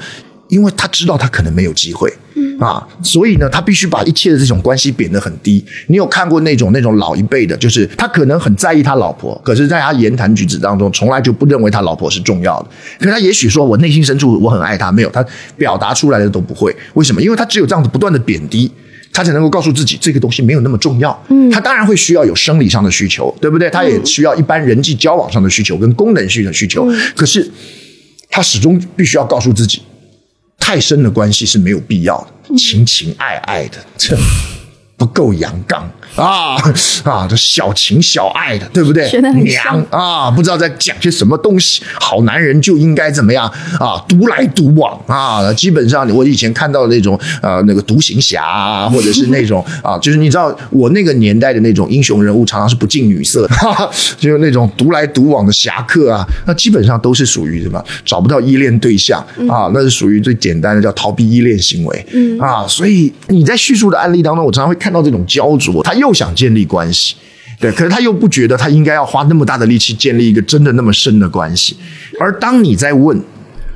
因为他知道他可能没有机会，嗯啊，所以呢，他必须把一切的这种关系贬得很低。你有看过那种那种老一辈的，就是他可能很在意他老婆，可是在他言谈举止当中，从来就不认为他老婆是重要的。可是他也许说我内心深处我很爱他，没有他表达出来的都不会。为什么？因为他只有这样子不断的贬低，他才能够告诉自己这个东西没有那么重要。嗯，他当然会需要有生理上的需求，对不对？他也需要一般人际交往上的需求跟功能性的需求。可是他始终必须要告诉自己。太深的关系是没有必要的，情情爱爱的这不够阳刚。啊 啊，这小情小爱的，对不对？娘啊，不知道在讲些什么东西。好男人就应该怎么样啊？独来独往啊！基本上，我以前看到那种呃，那个独行侠，啊，或者是那种 啊，就是你知道我那个年代的那种英雄人物，常常是不近女色，哈哈就是那种独来独往的侠客啊。那基本上都是属于什么？找不到依恋对象啊，那是属于最简单的叫逃避依恋行为。嗯啊，所以你在叙述的案例当中，我常常会看到这种焦灼，他。又想建立关系，对，可是他又不觉得他应该要花那么大的力气建立一个真的那么深的关系。而当你在问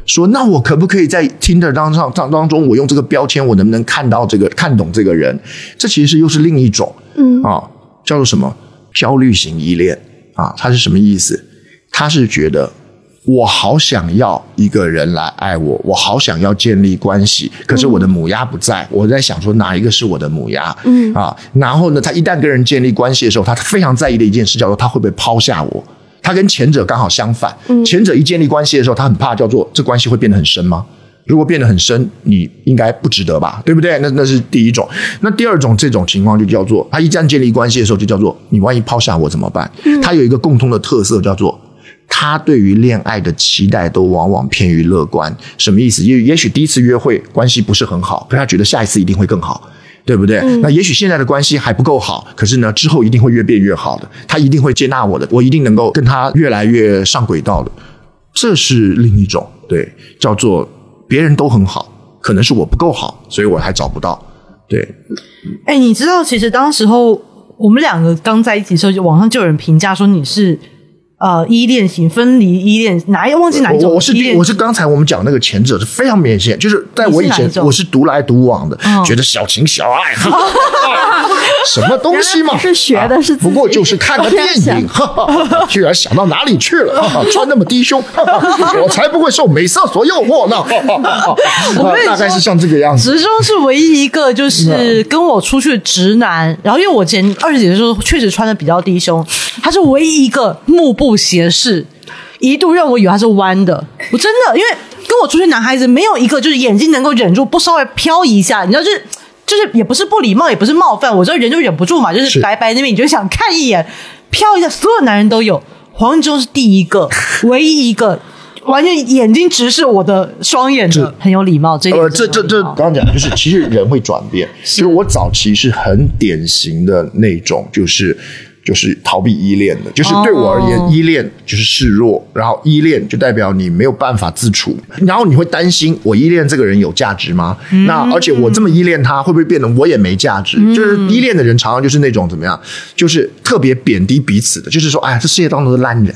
说，那我可不可以在听的当上当当中，我用这个标签，我能不能看到这个看懂这个人？这其实又是另一种，嗯啊，叫做什么焦虑型依恋啊？他是什么意思？他是觉得。我好想要一个人来爱我，我好想要建立关系，可是我的母鸭不在。我在想说哪一个是我的母鸭？嗯啊，然后呢，他一旦跟人建立关系的时候，他非常在意的一件事叫做他会不会抛下我。他跟前者刚好相反，前者一建立关系的时候，他很怕叫做这关系会变得很深吗？如果变得很深，你应该不值得吧？对不对？那那是第一种。那第二种这种情况就叫做他一旦建立关系的时候，就叫做你万一抛下我怎么办？他有一个共通的特色叫做。他对于恋爱的期待都往往偏于乐观，什么意思？也也许第一次约会关系不是很好，可他觉得下一次一定会更好，对不对？那也许现在的关系还不够好，可是呢，之后一定会越变越好的。他一定会接纳我的，我一定能够跟他越来越上轨道的。这是另一种对，叫做别人都很好，可能是我不够好，所以我还找不到。对，哎，你知道，其实当时候我们两个刚在一起的时候，就网上就有人评价说你是。呃，依恋型分离依恋，哪一忘记哪一种？我是我是刚才我们讲那个前者是非常明显，就是在我以前我是独来独往的，觉得小情小爱，什么东西嘛？是学的是，不过就是看个电影，居然想到哪里去了？哈哈穿那么低胸，我才不会受美色所诱惑呢！我大概是像这个样子。直中是唯一一个就是跟我出去的直男，然后因为我前二十几的时候确实穿的比较低胸，他是唯一一个目不。斜视，一度让我以为他是弯的。我真的，因为跟我出去男孩子没有一个就是眼睛能够忍住不稍微飘一下，你知道，就是就是也不是不礼貌，也不是冒犯，我知道人就忍不住嘛，就是白白那边你就想看一眼，飘一下。所有男人都有，黄忠是第一个，唯一一个完全眼睛直视我的双眼的，很有礼貌。这呃，这这这刚刚讲就是，其实人会转变。就是我早期是很典型的那种，就是。就是逃避依恋的，就是对我而言，依恋就是示弱，然后依恋就代表你没有办法自处，然后你会担心我依恋这个人有价值吗？那而且我这么依恋他，会不会变得我也没价值？就是依恋的人常常就是那种怎么样，就是特别贬低彼此的，就是说，哎，这世界当中的烂人。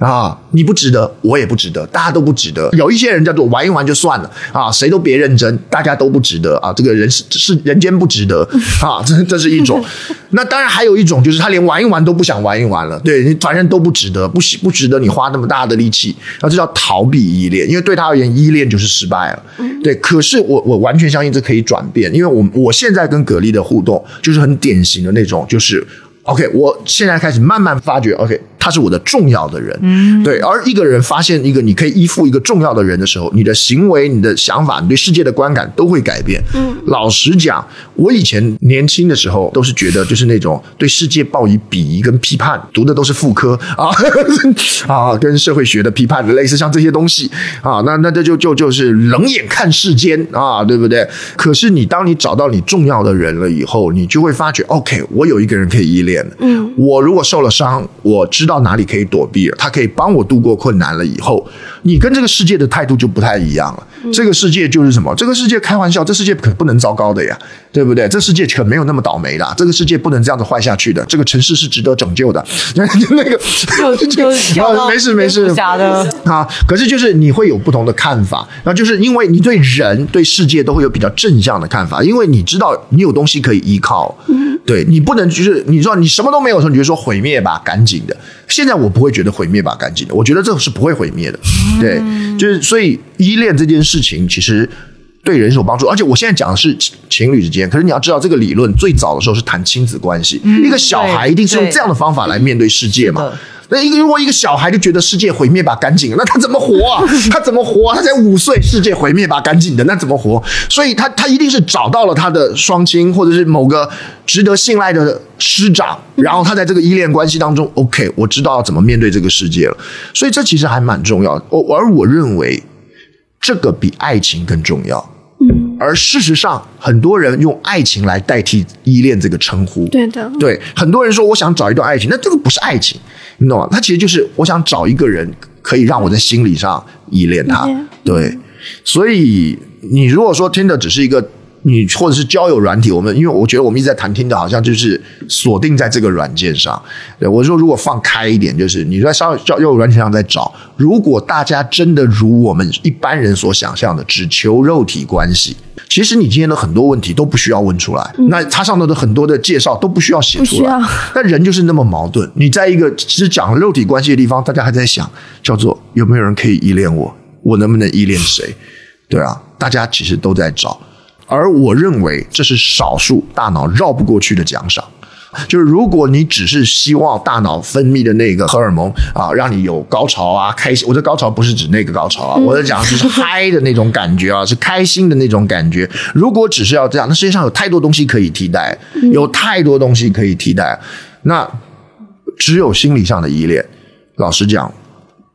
啊，你不值得，我也不值得，大家都不值得。有一些人叫做玩一玩就算了啊，谁都别认真，大家都不值得啊。这个人是是人间不值得啊，这这是一种。那当然还有一种就是他连玩一玩都不想玩一玩了，对你反正都不值得，不喜不值得你花那么大的力气，那这叫逃避依恋，因为对他而言依恋就是失败了。对，可是我我完全相信这可以转变，因为我我现在跟蛤蜊的互动就是很典型的那种，就是 OK，我现在开始慢慢发觉 OK。他是我的重要的人，嗯，对。而一个人发现一个你可以依附一个重要的人的时候，你的行为、你的想法、你对世界的观感都会改变。嗯，老实讲，我以前年轻的时候都是觉得就是那种对世界抱以鄙夷跟批判，读的都是副科 啊 啊，跟社会学的批判类似像这些东西啊，那那这就就就是冷眼看世间啊，对不对？可是你当你找到你重要的人了以后，你就会发觉，OK，我有一个人可以依恋嗯，我如果受了伤，我知。道哪里可以躲避了？他可以帮我度过困难了。以后你跟这个世界的态度就不太一样了。这个世界就是什么？这个世界开玩笑，这世界可不能糟糕的呀，对不对？这世界可没有那么倒霉的。这个世界不能这样子坏下去的。这个城市是值得拯救的。那个就就 没事没事假的啊。可是就是你会有不同的看法，然后就是因为你对人对世界都会有比较正向的看法，因为你知道你有东西可以依靠。对你不能就是你知道你什么都没有的时候，你就说毁灭吧，赶紧的。现在我不会觉得毁灭吧，赶紧的。我觉得这是不会毁灭的。对，就是所以依恋这件事情其实对人是有帮助。而且我现在讲的是情侣之间，可是你要知道，这个理论最早的时候是谈亲子关系。一个小孩一定是用这样的方法来面对世界嘛。那一个如果一个小孩就觉得世界毁灭吧，赶紧，那他怎么活啊？他怎么活？他才五岁，世界毁灭吧，赶紧的，那怎么活？所以他他一定是找到了他的双亲，或者是某个值得信赖的师长，然后他在这个依恋关系当中，OK，我知道要怎么面对这个世界了。所以这其实还蛮重要。我而我认为这个比爱情更重要。嗯，而事实上，很多人用爱情来代替依恋这个称呼。对的，对很多人说，我想找一段爱情，那这个不是爱情，你懂吗？他其实就是我想找一个人，可以让我在心理上依恋他。对，所以你如果说听的只是一个。你或者是交友软体，我们因为我觉得我们一直在谈听的，好像就是锁定在这个软件上。对我说，如果放开一点，就是你在上交友软体上在找，如果大家真的如我们一般人所想象的，只求肉体关系，其实你今天的很多问题都不需要问出来。那它上头的很多的介绍都不需要写出来。但人就是那么矛盾。你在一个只讲肉体关系的地方，大家还在想，叫做有没有人可以依恋我？我能不能依恋谁？对啊，大家其实都在找。而我认为这是少数大脑绕不过去的奖赏，就是如果你只是希望大脑分泌的那个荷尔蒙啊，让你有高潮啊、开心，我的高潮不是指那个高潮啊，我在讲的是嗨的那种感觉啊，是开心的那种感觉。如果只是要这样，那世界上有太多东西可以替代，有太多东西可以替代，那只有心理上的依恋。老实讲，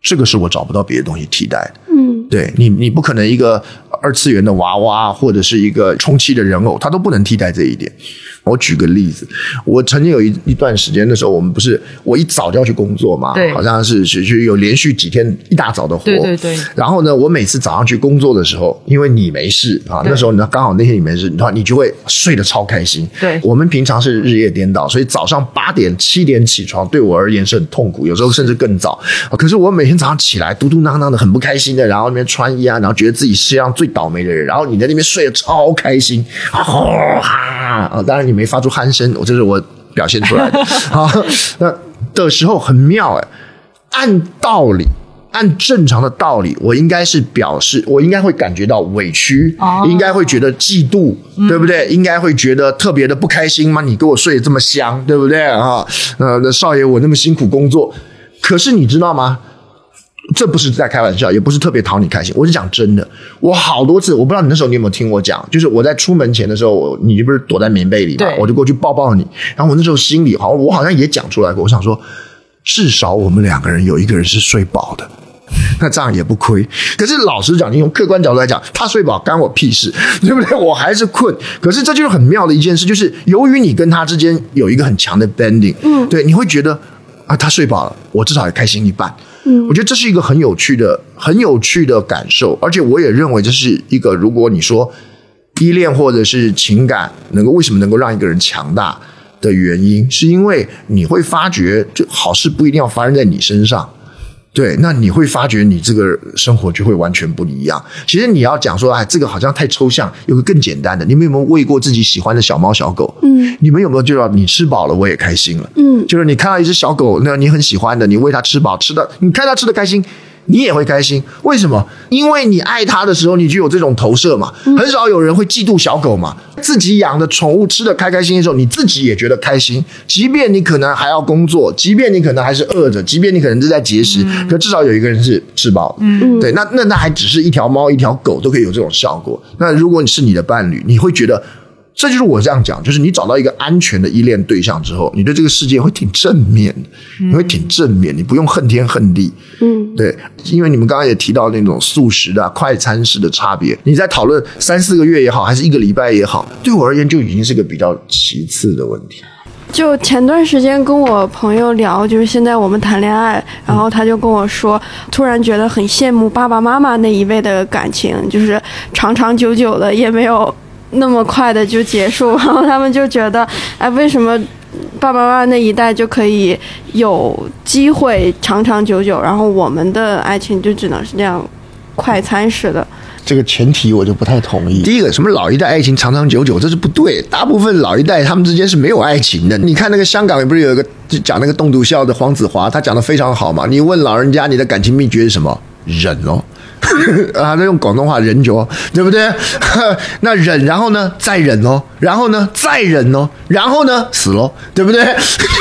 这个是我找不到别的东西替代的。嗯，对你，你不可能一个。二次元的娃娃或者是一个充气的人偶，它都不能替代这一点。我举个例子，我曾经有一一段时间的时候，我们不是我一早就要去工作嘛，对，好像是是是有连续几天一大早的活，对对对。然后呢，我每次早上去工作的时候，因为你没事啊，那时候呢刚好那天你没事，你话你就会睡得超开心。对，我们平常是日夜颠倒，所以早上八点七点起床对我而言是很痛苦，有时候甚至更早。可是我每天早上起来嘟嘟囔囔的，很不开心的，然后那边穿衣啊，然后觉得自己世界上最倒霉的人，然后你在那边睡得超开心，啊啊！当然你没发出鼾声。我这是我表现出来的好，那的时候很妙哎。按道理，按正常的道理，我应该是表示，我应该会感觉到委屈，应该会觉得嫉妒，对不对？应该会觉得特别的不开心吗？你给我睡得这么香，对不对啊？呃，那少爷我那么辛苦工作，可是你知道吗？这不是在开玩笑，也不是特别讨你开心，我是讲真的。我好多次，我不知道你那时候你有没有听我讲，就是我在出门前的时候，我你不是躲在棉被里嘛，我就过去抱抱你。然后我那时候心里好像我好像也讲出来过，我想说，至少我们两个人有一个人是睡饱的，那这样也不亏。可是老实讲，你从客观角度来讲，他睡饱干我屁事，对不对？我还是困。可是这就是很妙的一件事，就是由于你跟他之间有一个很强的 bending，嗯，对，你会觉得啊，他睡饱了，我至少也开心一半。我觉得这是一个很有趣的、很有趣的感受，而且我也认为这是一个，如果你说依恋或者是情感能够为什么能够让一个人强大的原因，是因为你会发觉，就好事不一定要发生在你身上，对，那你会发觉你这个生活就会完全不一样。其实你要讲说，哎，这个好像太抽象，有个更简单的，你们有没有喂过自己喜欢的小猫小狗？嗯，你们有没有就要你吃饱了，我也开心了？嗯，就是你看到一只小狗，那你很喜欢的，你喂它吃饱，吃的你看它吃的开心。你也会开心，为什么？因为你爱它的时候，你就有这种投射嘛。很少有人会嫉妒小狗嘛。自己养的宠物吃的开开心心的时候，你自己也觉得开心。即便你可能还要工作，即便你可能还是饿着，即便你可能是在节食，可至少有一个人是吃饱。嗯，对，那那那还只是一条猫、一条狗都可以有这种效果。那如果你是你的伴侣，你会觉得。这就是我这样讲，就是你找到一个安全的依恋对象之后，你对这个世界会挺正面的，你会挺正面，你不用恨天恨地。嗯，对，因为你们刚刚也提到那种素食的、快餐式的差别，你在讨论三四个月也好，还是一个礼拜也好，对我而言就已经是个比较其次的问题。就前段时间跟我朋友聊，就是现在我们谈恋爱，然后他就跟我说，突然觉得很羡慕爸爸妈妈那一辈的感情，就是长长久久的，也没有。那么快的就结束，然后他们就觉得，哎，为什么爸爸妈妈那一代就可以有机会长长久久，然后我们的爱情就只能是这样快餐式的？这个前提我就不太同意。第一个，什么老一代爱情长长久久，这是不对。大部分老一代他们之间是没有爱情的。你看那个香港不是有一个讲那个栋笃笑的黄子华，他讲的非常好嘛。你问老人家你的感情秘诀是什么？忍哦。啊，那用广东话忍久，对不对？那忍，然后呢，再忍哦，然后呢，再忍哦，然后呢，死喽，对不对？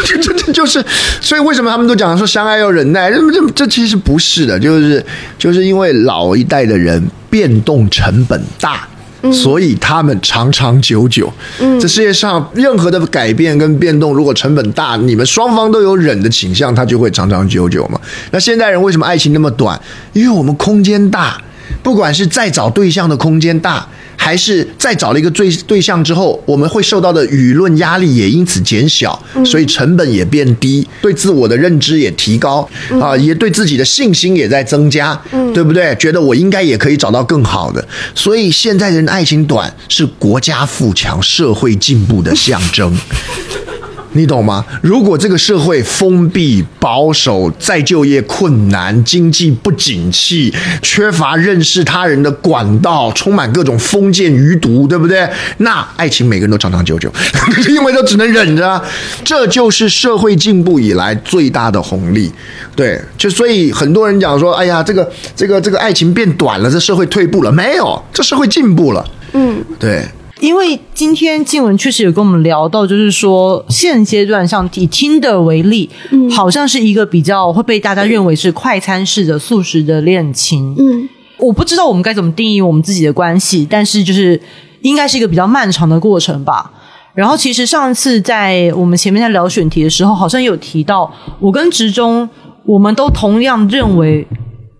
这这这就是，所以为什么他们都讲说相爱要忍耐？这这这其实不是的，就是就是因为老一代的人变动成本大。所以他们长长久久。嗯，这世界上任何的改变跟变动，如果成本大，你们双方都有忍的倾向，它就会长长久久嘛。那现代人为什么爱情那么短？因为我们空间大，不管是再找对象的空间大。还是再找了一个对对象之后，我们会受到的舆论压力也因此减小，所以成本也变低，对自我的认知也提高啊，也对自己的信心也在增加，对不对？觉得我应该也可以找到更好的，所以现在人的爱情短是国家富强、社会进步的象征。你懂吗？如果这个社会封闭、保守、再就业困难、经济不景气、缺乏认识他人的管道、充满各种封建余毒，对不对？那爱情每个人都长长久久，因为都只能忍着。这就是社会进步以来最大的红利。对，就所以很多人讲说：“哎呀，这个这个这个爱情变短了，这社会退步了。”没有，这社会进步了。嗯，对。因为今天静文确实有跟我们聊到，就是说现阶段像以听的为例，嗯，好像是一个比较会被大家认为是快餐式的素食的恋情，嗯，我不知道我们该怎么定义我们自己的关系，但是就是应该是一个比较漫长的过程吧。然后其实上次在我们前面在聊选题的时候，好像有提到，我跟直中我们都同样认为。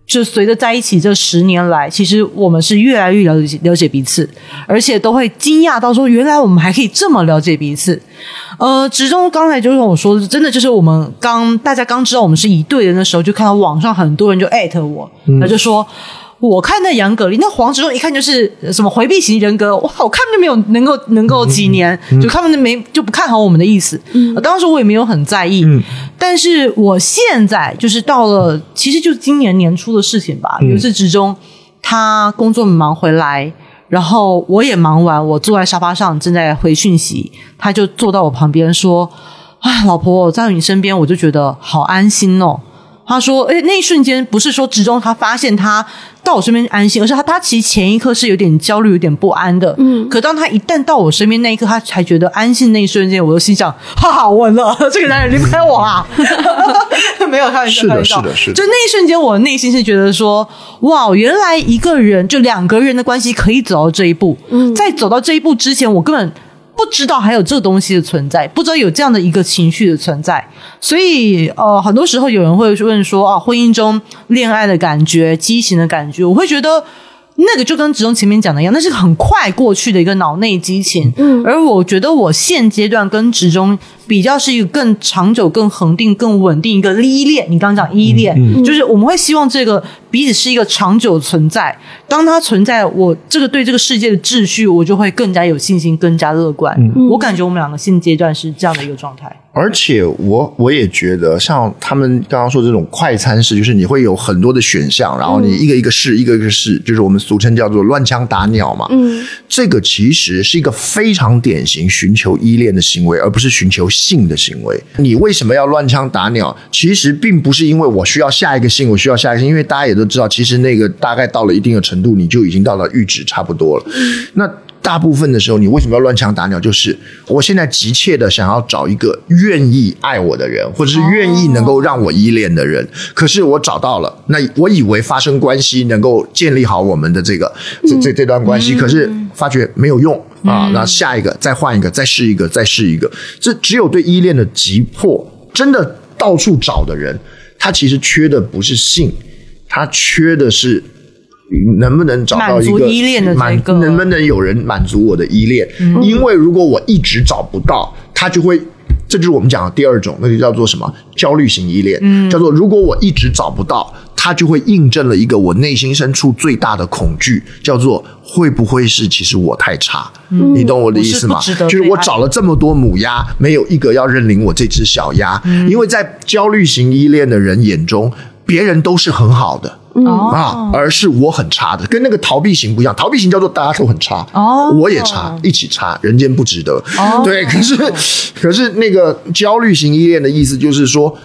就随着在一起这十年来，其实我们是越来越了解了解彼此，而且都会惊讶到说，原来我们还可以这么了解彼此。呃，直中刚才就是我说，真的就是我们刚大家刚知道我们是一对人的时候，就看到网上很多人就艾特我，他就说。我看那杨格丽，那黄执中一看就是什么回避型人格，哇，我看就没有能够能够几年，就他们没就不看好我们的意思。当时我也没有很在意，但是我现在就是到了，其实就是今年年初的事情吧。有一次执中他工作忙回来，然后我也忙完，我坐在沙发上正在回讯息，他就坐到我旁边说：“啊，老婆，我在你身边，我就觉得好安心哦。”他说：“哎，那一瞬间不是说直中他发现他到我身边安心，而是他他其实前一刻是有点焦虑、有点不安的。嗯，可当他一旦到我身边那一刻，他才觉得安心。那一瞬间，我就心想：哈哈，稳了，这个男人离不开我啊！没有开玩笑，开玩笑，是的，是的。就那一瞬间，我内心是觉得说：哇，原来一个人就两个人的关系可以走到这一步。嗯，在走到这一步之前，我根本。”不知道还有这个东西的存在，不知道有这样的一个情绪的存在，所以呃，很多时候有人会问说啊，婚姻中恋爱的感觉、激情的感觉，我会觉得那个就跟职中前面讲的一样，那是很快过去的一个脑内激情。嗯，而我觉得我现阶段跟职中比较是一个更长久、更恒定、更稳定一个依恋。你刚刚讲依恋，就是我们会希望这个彼此是一个长久存在。当它存在，我这个对这个世界的秩序，我就会更加有信心，更加乐观。我感觉我们两个现阶段是这样的一个状态。而且我我也觉得，像他们刚刚说这种快餐式，就是你会有很多的选项，然后你一个一个试，一个一个试，就是我们俗称叫做乱枪打鸟嘛。嗯，这个其实是一个非常典型寻求依恋的行为，而不是寻求性的行为。你为什么要乱枪打鸟？其实并不是因为我需要下一个性，我需要下一个性，因为大家也都知道，其实那个大概到了一定的程度，你就已经到了阈值差不多了。那大部分的时候，你为什么要乱枪打鸟？就是我现在急切的想要找一个愿意爱我的人，或者是愿意能够让我依恋的人。可是我找到了，那我以为发生关系能够建立好我们的这个这这这段关系，可是发觉没有用啊。那下一个再换一个，再试一个，再试一个。这只有对依恋的急迫，真的到处找的人，他其实缺的不是性，他缺的是。能不能找到一个依恋的这个？能不能有人满足我的依恋？因为如果我一直找不到，他就会，这就是我们讲的第二种，那就叫做什么？焦虑型依恋。嗯，叫做如果我一直找不到，它就会印证了一个我内心深处最大的恐惧，叫做会不会是其实我太差？你懂我的意思吗？就是我找了这么多母鸭，没有一个要认领我这只小鸭，因为在焦虑型依恋的人眼中，别人都是很好的。啊，而是我很差的，跟那个逃避型不一样。逃避型叫做大家都很差，哦，我也差，一起差，人间不值得。对，可是可是那个焦虑型依恋的意思就是说。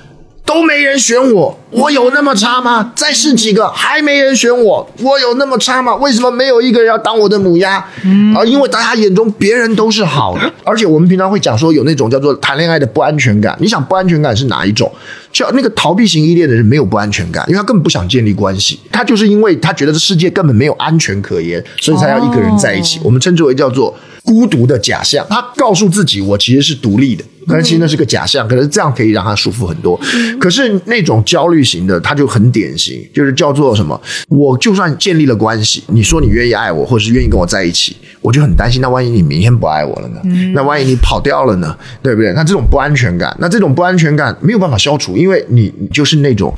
都没人选我，我有那么差吗？再试几个，还没人选我，我有那么差吗？为什么没有一个人要当我的母鸭？嗯啊，因为大家眼中别人都是好的，而且我们平常会讲说有那种叫做谈恋爱的不安全感。你想不安全感是哪一种？叫那个逃避型依恋的人没有不安全感，因为他根本不想建立关系，他就是因为他觉得这世界根本没有安全可言，所以才要一个人在一起。我们称之为叫做孤独的假象。他告诉自己，我其实是独立的。但其实那是个假象，可是这样可以让他舒服很多。可是那种焦虑型的，他就很典型，就是叫做什么？我就算建立了关系，你说你愿意爱我，或者是愿意跟我在一起，我就很担心。那万一你明天不爱我了呢？那万一你跑掉了呢？对不对？那这种不安全感，那这种不安全感没有办法消除，因为你就是那种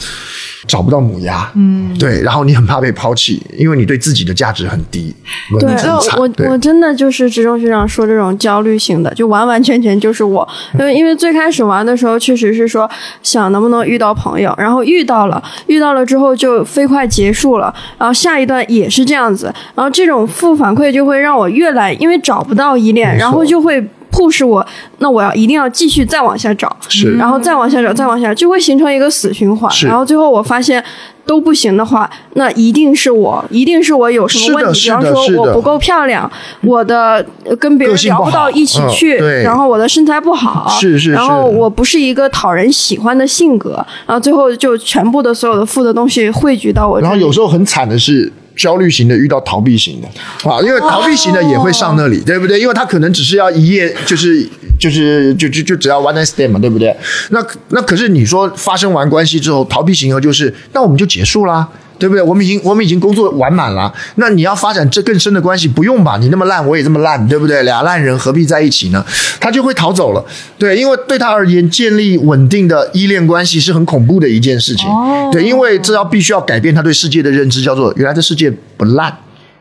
找不到母鸭，嗯，对，然后你很怕被抛弃，因为你对自己的价值很低。对，我我真的就是职中学长说这种焦虑型的，就完完全全就是我。因为因为最开始玩的时候，确实是说想能不能遇到朋友，然后遇到了，遇到了之后就飞快结束了，然后下一段也是这样子，然后这种负反馈就会让我越来因为找不到依恋，然后就会迫使我，那我要一定要继续再往下找，是，然后再往下找，再往下，就会形成一个死循环，然后最后我发现。都不行的话，那一定是我，一定是我有什么问题。比方说我不够漂亮，我的跟别人聊不到一起去，然后我的身材不好，是是，然后我不是一个讨人喜欢的性格，然后最后就全部的所有的负的东西汇聚到我。然后有时候很惨的是。焦虑型的遇到逃避型的啊，因为逃避型的也会上那里，对不对？因为他可能只是要一夜，就是就是就就就只要 one night stand 嘛，对不对？那那可是你说发生完关系之后，逃避型的就是那我们就结束啦。对不对？我们已经我们已经工作完满了，那你要发展这更深的关系，不用吧？你那么烂，我也这么烂，对不对？俩烂人何必在一起呢？他就会逃走了。对，因为对他而言，建立稳定的依恋关系是很恐怖的一件事情。对，因为这要必须要改变他对世界的认知，叫做原来这世界不烂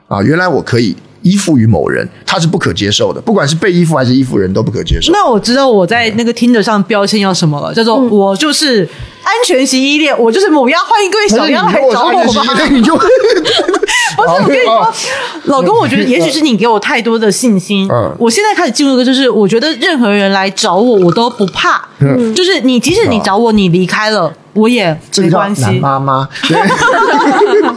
啊，原来我可以。依附于某人，他是不可接受的，不管是被依附还是依附人都不可接受。那我知道我在那个听着上标签要什么了，叫做我就是安全型依恋，我就是母鸭，欢迎各位小鸭来找我吧。你就，不是我跟你说，老公，我觉得也许是你给我太多的信心。嗯，我现在开始进入一个，就是我觉得任何人来找我，我都不怕。嗯，就是你，即使你找我，你离开了，我也没关系。妈妈。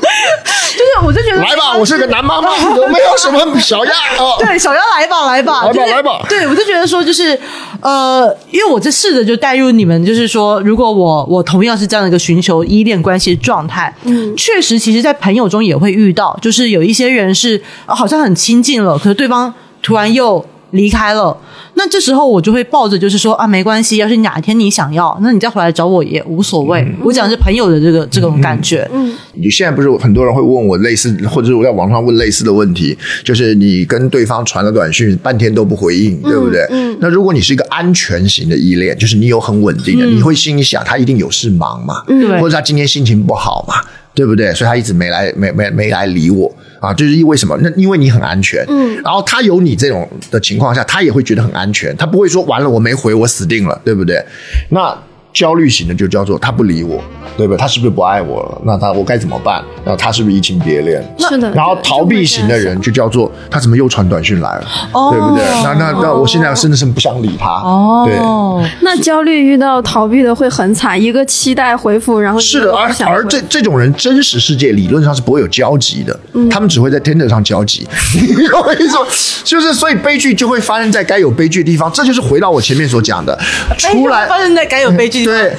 就是我就觉得来吧，我是个男妈妈，我没有什么小丫啊。对，小丫来吧，来吧，来吧，来吧。对，我就觉得说，就是呃，因为我这试着就带入你们，就是说，如果我我同样是这样的一个寻求依恋关系的状态，嗯，确实，其实，在朋友中也会遇到，就是有一些人是好像很亲近了，可是对方突然又。离开了。那这时候我就会抱着就是说啊，没关系，要是哪天你想要，那你再回来找我也无所谓。我讲的是朋友的这个这种感觉。嗯，你现在不是有很多人会问我类似，或者是我在网上问类似的问题，就是你跟对方传了短讯，半天都不回应，对不对？嗯那如果你是一个安全型的依恋，就是你有很稳定的，你会心里想他一定有事忙嘛，嗯或者他今天心情不好嘛，对不对？所以他一直没来，没没没来理我。啊，就是因为什么？那因为你很安全，嗯，然后他有你这种的情况下，他也会觉得很安全，他不会说完了我没回我死定了，对不对？那焦虑型的就叫做他不理我，对不对？他是不是不爱我了？那他我该怎么办？那他是不是移情别恋？是的。然后逃避型的人就叫做他怎么又传短讯来了，哦对不对？那那那我现在甚至是不想理他，哦对。哦，那焦虑遇到逃避的会很惨，一个期待回复，然后是的，而而这这种人，真实世界理论上是不会有交集的，嗯他们只会在 Tinder 上交集。你懂我意思吗？就是所以悲剧就会发生在该有悲剧的地方，这就是回到我前面所讲的，出来发生在该有悲剧对，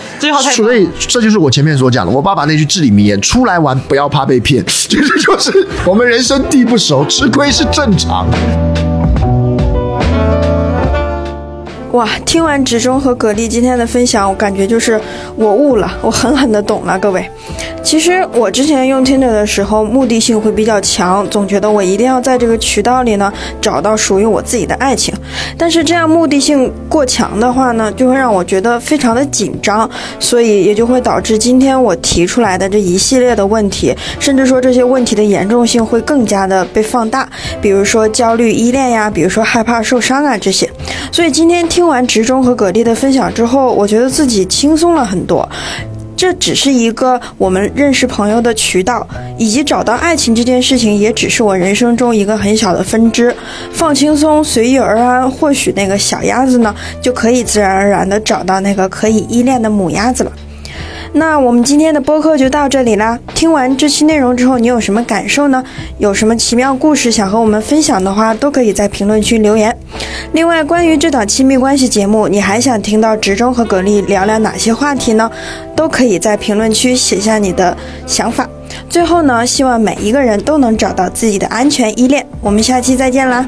所以这就是我前面所讲的，我爸爸那句至理名言：出来玩不要怕被骗，就是就是我们人生地不熟，吃亏是正常。哇，听完植中和葛丽今天的分享，我感觉就是我悟了，我狠狠的懂了，各位。其实我之前用 Tinder 的时候，目的性会比较强，总觉得我一定要在这个渠道里呢找到属于我自己的爱情。但是这样目的性过强的话呢，就会让我觉得非常的紧张，所以也就会导致今天我提出来的这一系列的问题，甚至说这些问题的严重性会更加的被放大，比如说焦虑依恋呀，比如说害怕受伤啊这些。所以今天听听完植中和葛丽的分享之后，我觉得自己轻松了很多。这只是一个我们认识朋友的渠道，以及找到爱情这件事情，也只是我人生中一个很小的分支。放轻松，随遇而安，或许那个小鸭子呢，就可以自然而然的找到那个可以依恋的母鸭子了。那我们今天的播客就到这里啦。听完这期内容之后，你有什么感受呢？有什么奇妙故事想和我们分享的话，都可以在评论区留言。另外，关于这档亲密关系节目，你还想听到植中和葛丽聊聊哪些话题呢？都可以在评论区写下你的想法。最后呢，希望每一个人都能找到自己的安全依恋。我们下期再见啦！